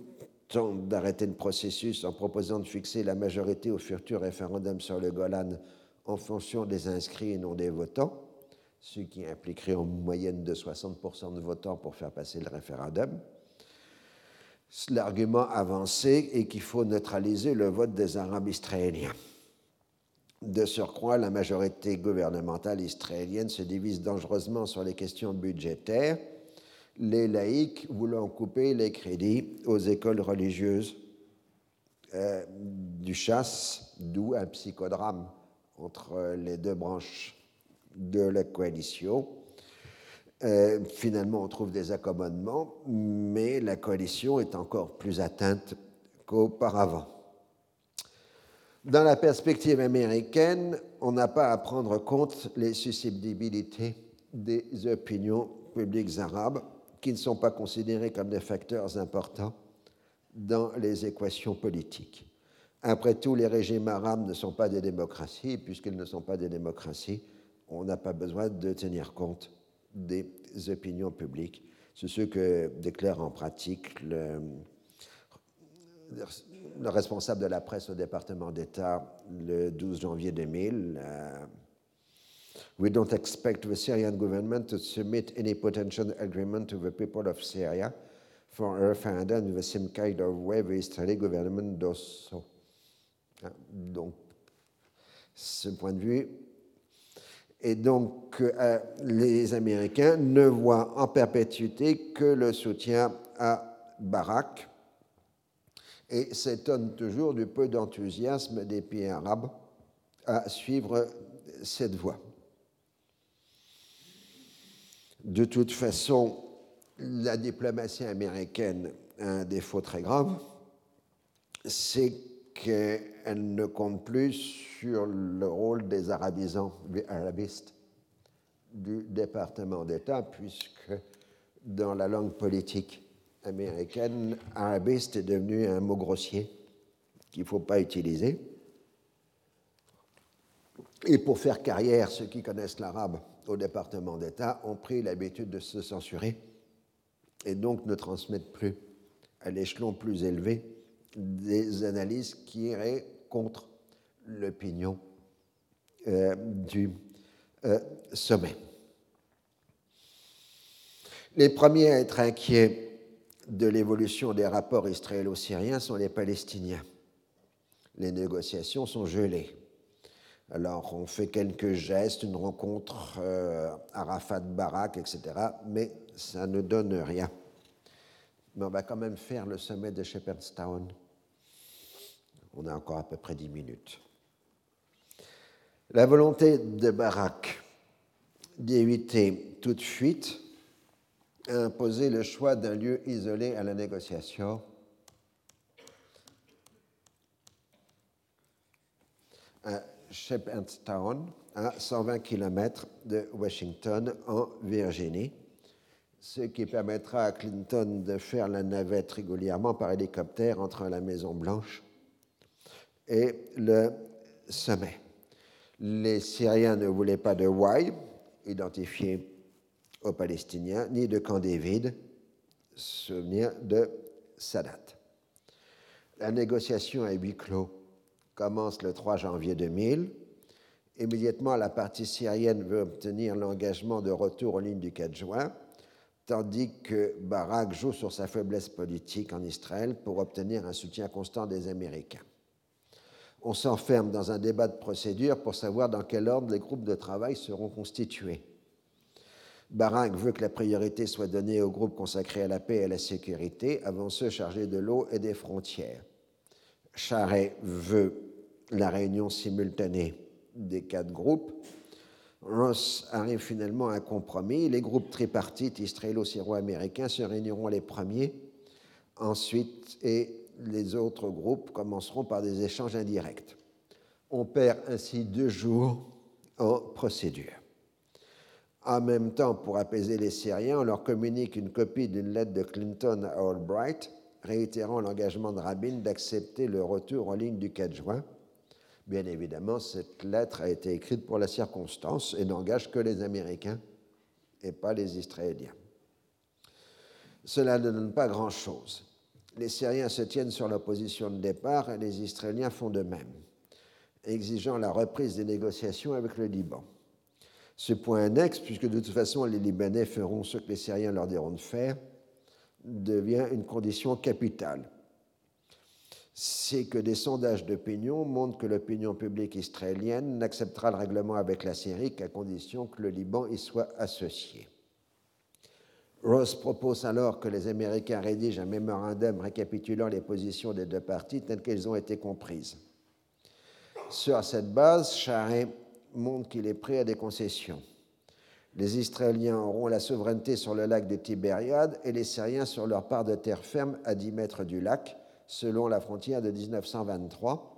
tente d'arrêter le processus en proposant de fixer la majorité au futur référendum sur le Golan en fonction des inscrits et non des votants, ce qui impliquerait en moyenne de 60% de votants pour faire passer le référendum. L'argument avancé est qu'il faut neutraliser le vote des Arabes israéliens. De surcroît, la majorité gouvernementale israélienne se divise dangereusement sur les questions budgétaires, les laïcs voulant couper les crédits aux écoles religieuses euh, du chasse, d'où un psychodrame entre les deux branches de la coalition. Euh, finalement, on trouve des accommodements, mais la coalition est encore plus atteinte qu'auparavant. Dans la perspective américaine, on n'a pas à prendre compte les susceptibilités des opinions publiques arabes qui ne sont pas considérées comme des facteurs importants dans les équations politiques. Après tout, les régimes arabes ne sont pas des démocraties, puisqu'ils ne sont pas des démocraties, on n'a pas besoin de tenir compte des opinions publiques. C'est ce que déclare en pratique le, le responsable de la presse au département d'État le 12 janvier 2000. Uh, we don't expect the Syrian government to submit any potential agreement to the people of Syria for a referendum in the same kind of way the Israeli government does so. Ah, donc, ce point de vue. Et donc, euh, les Américains ne voient en perpétuité que le soutien à Barak et s'étonnent toujours du peu d'enthousiasme des pays arabes à suivre cette voie. De toute façon, la diplomatie américaine a un défaut très grave, c'est qu'elle ne compte plus sur le rôle des arabisants, des arabistes du département d'État, puisque dans la langue politique américaine, arabiste est devenu un mot grossier qu'il ne faut pas utiliser. Et pour faire carrière, ceux qui connaissent l'arabe au département d'État ont pris l'habitude de se censurer et donc ne transmettent plus à l'échelon plus élevé des analyses qui iraient contre l'opinion euh, du euh, sommet. Les premiers à être inquiets de l'évolution des rapports israélo-syriens sont les Palestiniens. Les négociations sont gelées. Alors, on fait quelques gestes, une rencontre euh, Arafat-Barak, etc., mais ça ne donne rien. Mais on va quand même faire le sommet de Shepherdstown on a encore à peu près dix minutes. La volonté de Barak d'éviter toute fuite a imposé le choix d'un lieu isolé à la négociation. à Shepherdstown, à 120 km de Washington, en Virginie, ce qui permettra à Clinton de faire la navette régulièrement par hélicoptère entre la Maison-Blanche et le sommet. Les Syriens ne voulaient pas de Wai, identifié aux Palestiniens, ni de Camp David, souvenir de Sadat. La négociation à huis clos commence le 3 janvier 2000. Immédiatement, la partie syrienne veut obtenir l'engagement de retour aux lignes du 4 juin, tandis que Barak joue sur sa faiblesse politique en Israël pour obtenir un soutien constant des Américains on s'enferme dans un débat de procédure pour savoir dans quel ordre les groupes de travail seront constitués. Barak veut que la priorité soit donnée aux groupes consacrés à la paix et à la sécurité avant ceux chargés de l'eau et des frontières. Charret veut la réunion simultanée des quatre groupes, Ross arrive finalement à un compromis. Les groupes tripartites israélo-syro-américains se réuniront les premiers, ensuite, et les autres groupes commenceront par des échanges indirects. On perd ainsi deux jours en procédure. En même temps, pour apaiser les Syriens, on leur communique une copie d'une lettre de Clinton à Albright, réitérant l'engagement de Rabin d'accepter le retour en ligne du 4 juin. Bien évidemment, cette lettre a été écrite pour la circonstance et n'engage que les Américains et pas les Israéliens. Cela ne donne pas grand-chose. Les Syriens se tiennent sur la position de départ et les Israéliens font de même, exigeant la reprise des négociations avec le Liban. Ce point annexe, puisque de toute façon les Libanais feront ce que les Syriens leur diront de faire, devient une condition capitale. C'est que des sondages d'opinion montrent que l'opinion publique israélienne n'acceptera le règlement avec la Syrie qu'à condition que le Liban y soit associé. Ross propose alors que les Américains rédigent un mémorandum récapitulant les positions des deux parties telles qu'elles ont été comprises. Sur cette base, Charest montre qu'il est prêt à des concessions. Les Israéliens auront la souveraineté sur le lac de Tibériade et les Syriens sur leur part de terre ferme à 10 mètres du lac, selon la frontière de 1923.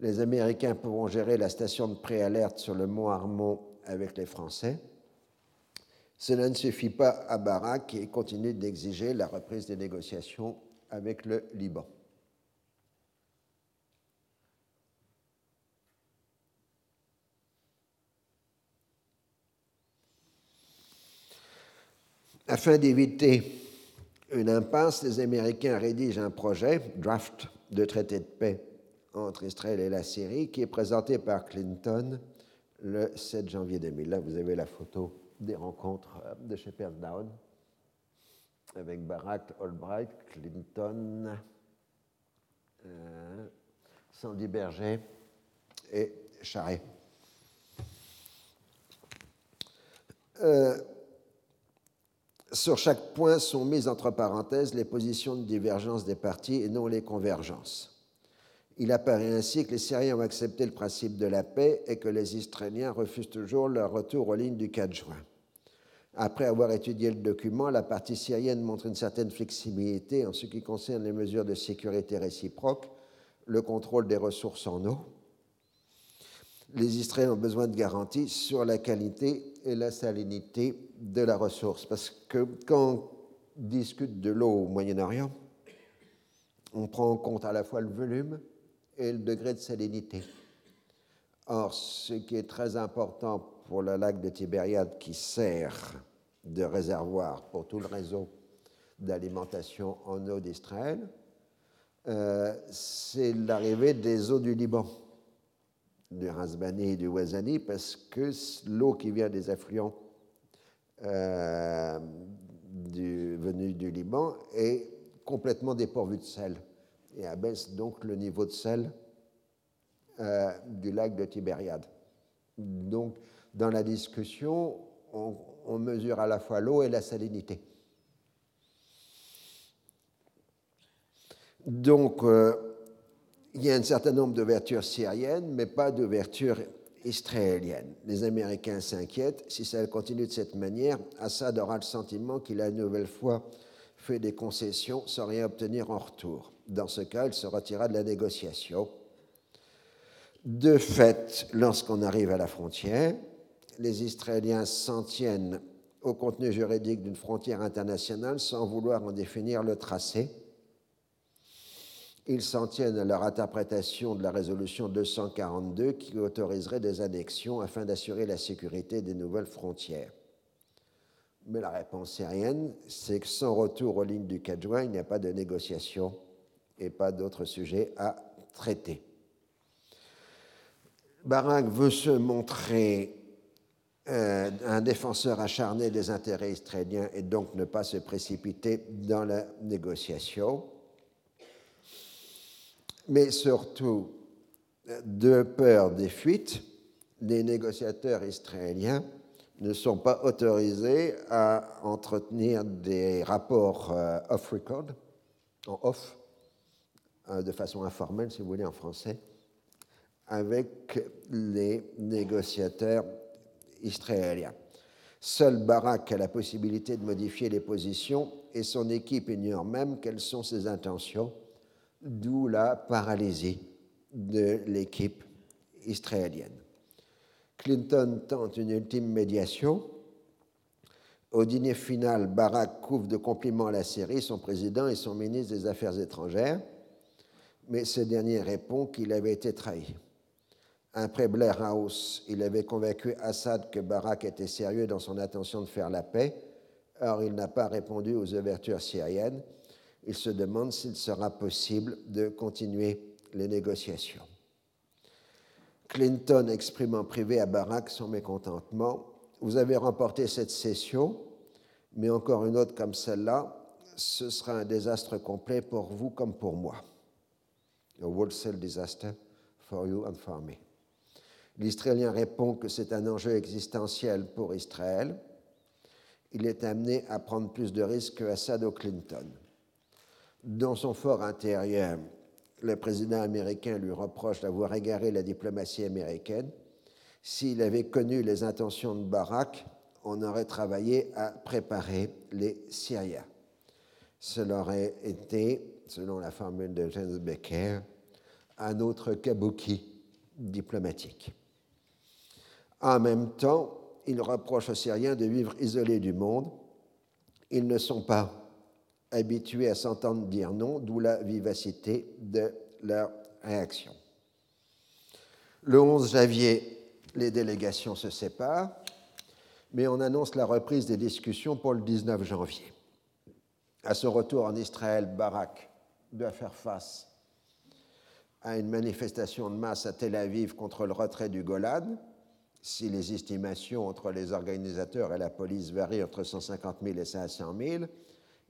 Les Américains pourront gérer la station de préalerte sur le mont Armont avec les Français. Cela ne suffit pas à Barak qui continue d'exiger la reprise des négociations avec le Liban. Afin d'éviter une impasse, les Américains rédigent un projet, draft de traité de paix entre Israël et la Syrie, qui est présenté par Clinton le 7 janvier 2000. Là, vous avez la photo des rencontres euh, de Shepherd Down avec Barack, Albright, Clinton, euh, Sandy Berger et Charest. Euh, sur chaque point sont mises entre parenthèses les positions de divergence des partis et non les convergences. Il apparaît ainsi que les Syriens ont accepté le principe de la paix et que les Israéliens refusent toujours leur retour aux lignes du 4 juin. Après avoir étudié le document, la partie syrienne montre une certaine flexibilité en ce qui concerne les mesures de sécurité réciproque, le contrôle des ressources en eau. Les Israéliens ont besoin de garanties sur la qualité et la salinité de la ressource. Parce que quand on discute de l'eau au Moyen-Orient, on prend en compte à la fois le volume et le degré de salinité. Or, ce qui est très important pour le lac de Tibériade qui sert de réservoir pour tout le réseau d'alimentation en eau d'Israël, euh, c'est l'arrivée des eaux du Liban, du Razbani et du Wazani, parce que l'eau qui vient des affluents euh, du, venu du Liban est complètement dépourvu de sel et abaisse donc le niveau de sel euh, du lac de Tibériade. Donc, dans la discussion, on, mesure à la fois l'eau et la salinité. Donc, euh, il y a un certain nombre d'ouvertures syriennes, mais pas d'ouvertures israélienne. Les Américains s'inquiètent. Si ça continue de cette manière, Assad aura le sentiment qu'il a une nouvelle fois fait des concessions sans rien obtenir en retour. Dans ce cas, il se retirera de la négociation. De fait, lorsqu'on arrive à la frontière, les Israéliens s'en tiennent au contenu juridique d'une frontière internationale sans vouloir en définir le tracé ils s'en tiennent à leur interprétation de la résolution 242 qui autoriserait des annexions afin d'assurer la sécurité des nouvelles frontières. Mais la réponse syrienne, c'est que sans retour aux lignes du 4 juin, il n'y a pas de négociation et pas d'autres sujets à traiter. Barak veut se montrer euh, un défenseur acharné des intérêts israéliens et donc ne pas se précipiter dans la négociation. Mais surtout de peur des fuites, les négociateurs israéliens ne sont pas autorisés à entretenir des rapports euh, off-record, en off, euh, de façon informelle, si vous voulez, en français, avec les négociateurs israélien. Seul Barak a la possibilité de modifier les positions et son équipe ignore même quelles sont ses intentions, d'où la paralysie de l'équipe israélienne. Clinton tente une ultime médiation. Au dîner final, Barak couvre de compliments la série son président et son ministre des Affaires étrangères, mais ce dernier répond qu'il avait été trahi. Après Blair House, il avait convaincu Assad que Barak était sérieux dans son intention de faire la paix. Or, il n'a pas répondu aux ouvertures syriennes. Il se demande s'il sera possible de continuer les négociations. Clinton exprime en privé à Barak son mécontentement. Vous avez remporté cette session, mais encore une autre comme celle-là, ce sera un désastre complet pour vous comme pour moi. A wholesale disaster for you and for me. L'Israélien répond que c'est un enjeu existentiel pour Israël. Il est amené à prendre plus de risques que Assad ou Clinton. Dans son fort intérieur, le président américain lui reproche d'avoir égaré la diplomatie américaine. S'il avait connu les intentions de Barak, on aurait travaillé à préparer les Syriens. Cela aurait été, selon la formule de James Becker, un autre kabuki diplomatique. En même temps, il reproche aux Syriens de vivre isolés du monde. Ils ne sont pas habitués à s'entendre dire non, d'où la vivacité de leur réaction. Le 11 janvier, les délégations se séparent, mais on annonce la reprise des discussions pour le 19 janvier. À son retour en Israël, Barak doit faire face à une manifestation de masse à Tel Aviv contre le retrait du Golan, si les estimations entre les organisateurs et la police varient entre 150 000 et 500 000,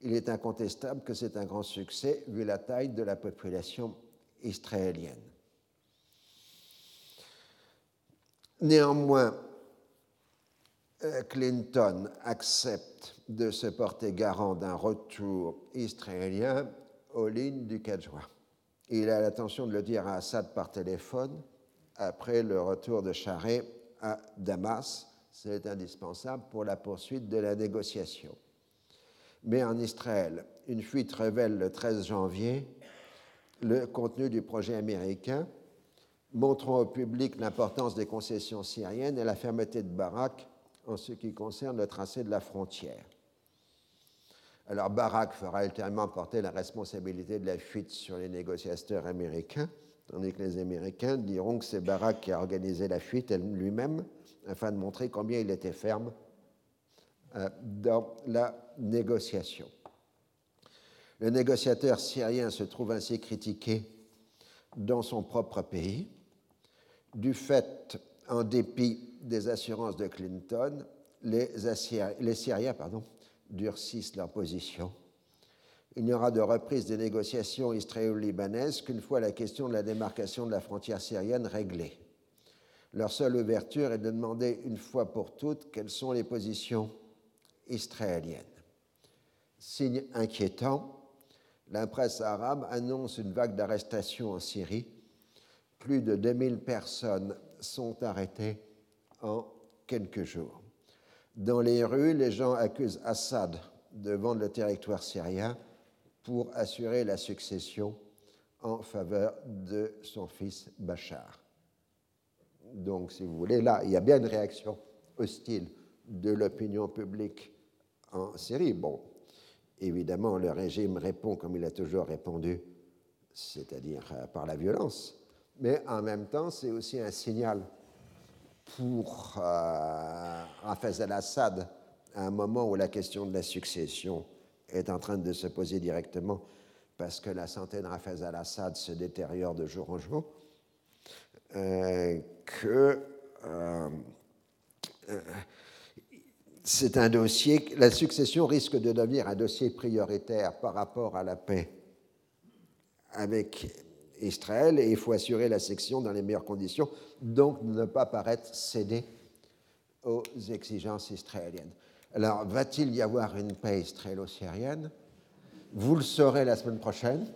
il est incontestable que c'est un grand succès vu la taille de la population israélienne. Néanmoins, euh, Clinton accepte de se porter garant d'un retour israélien aux lignes du 4 juin. Il a l'intention de le dire à Assad par téléphone après le retour de Charest à Damas. C'est indispensable pour la poursuite de la négociation. Mais en Israël, une fuite révèle le 13 janvier le contenu du projet américain, montrant au public l'importance des concessions syriennes et la fermeté de Barak en ce qui concerne le tracé de la frontière. Alors Barak fera ultérieurement porter la responsabilité de la fuite sur les négociateurs américains, tandis que les Américains diront que c'est Barak qui a organisé la fuite lui-même, afin de montrer combien il était ferme euh, dans la négociation. Le négociateur syrien se trouve ainsi critiqué dans son propre pays, du fait, en dépit des assurances de Clinton, les, Syriens durcissent leur position il n'y aura de reprise des négociations israélo-libanaises qu'une fois la question de la démarcation de la frontière syrienne réglée. Leur seule ouverture est de demander une fois pour toutes quelles sont les positions israéliennes. Signe inquiétant, la presse arabe annonce une vague d'arrestations en Syrie. Plus de 2000 personnes sont arrêtées en quelques jours. Dans les rues, les gens accusent Assad de vendre le territoire syrien pour assurer la succession en faveur de son fils Bachar. Donc, si vous voulez, là, il y a bien une réaction hostile de l'opinion publique en Syrie. Bon, évidemment, le régime répond comme il a toujours répondu, c'est-à-dire euh, par la violence, mais en même temps, c'est aussi un signal pour euh, al-Assad à un moment où la question de la succession est en train de se poser directement parce que la santé de Rafez al-Assad se détériore de jour en jour, euh, que euh, euh, c'est un dossier, la succession risque de devenir un dossier prioritaire par rapport à la paix avec Israël et il faut assurer la section dans les meilleures conditions, donc ne pas paraître céder aux exigences israéliennes. Alors, va-t-il y avoir une paix israélo-syrienne Vous le saurez la semaine prochaine.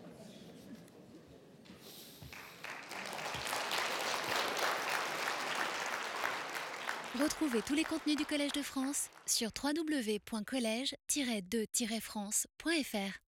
Retrouvez tous les contenus du Collège de France sur www.colège-2-france.fr.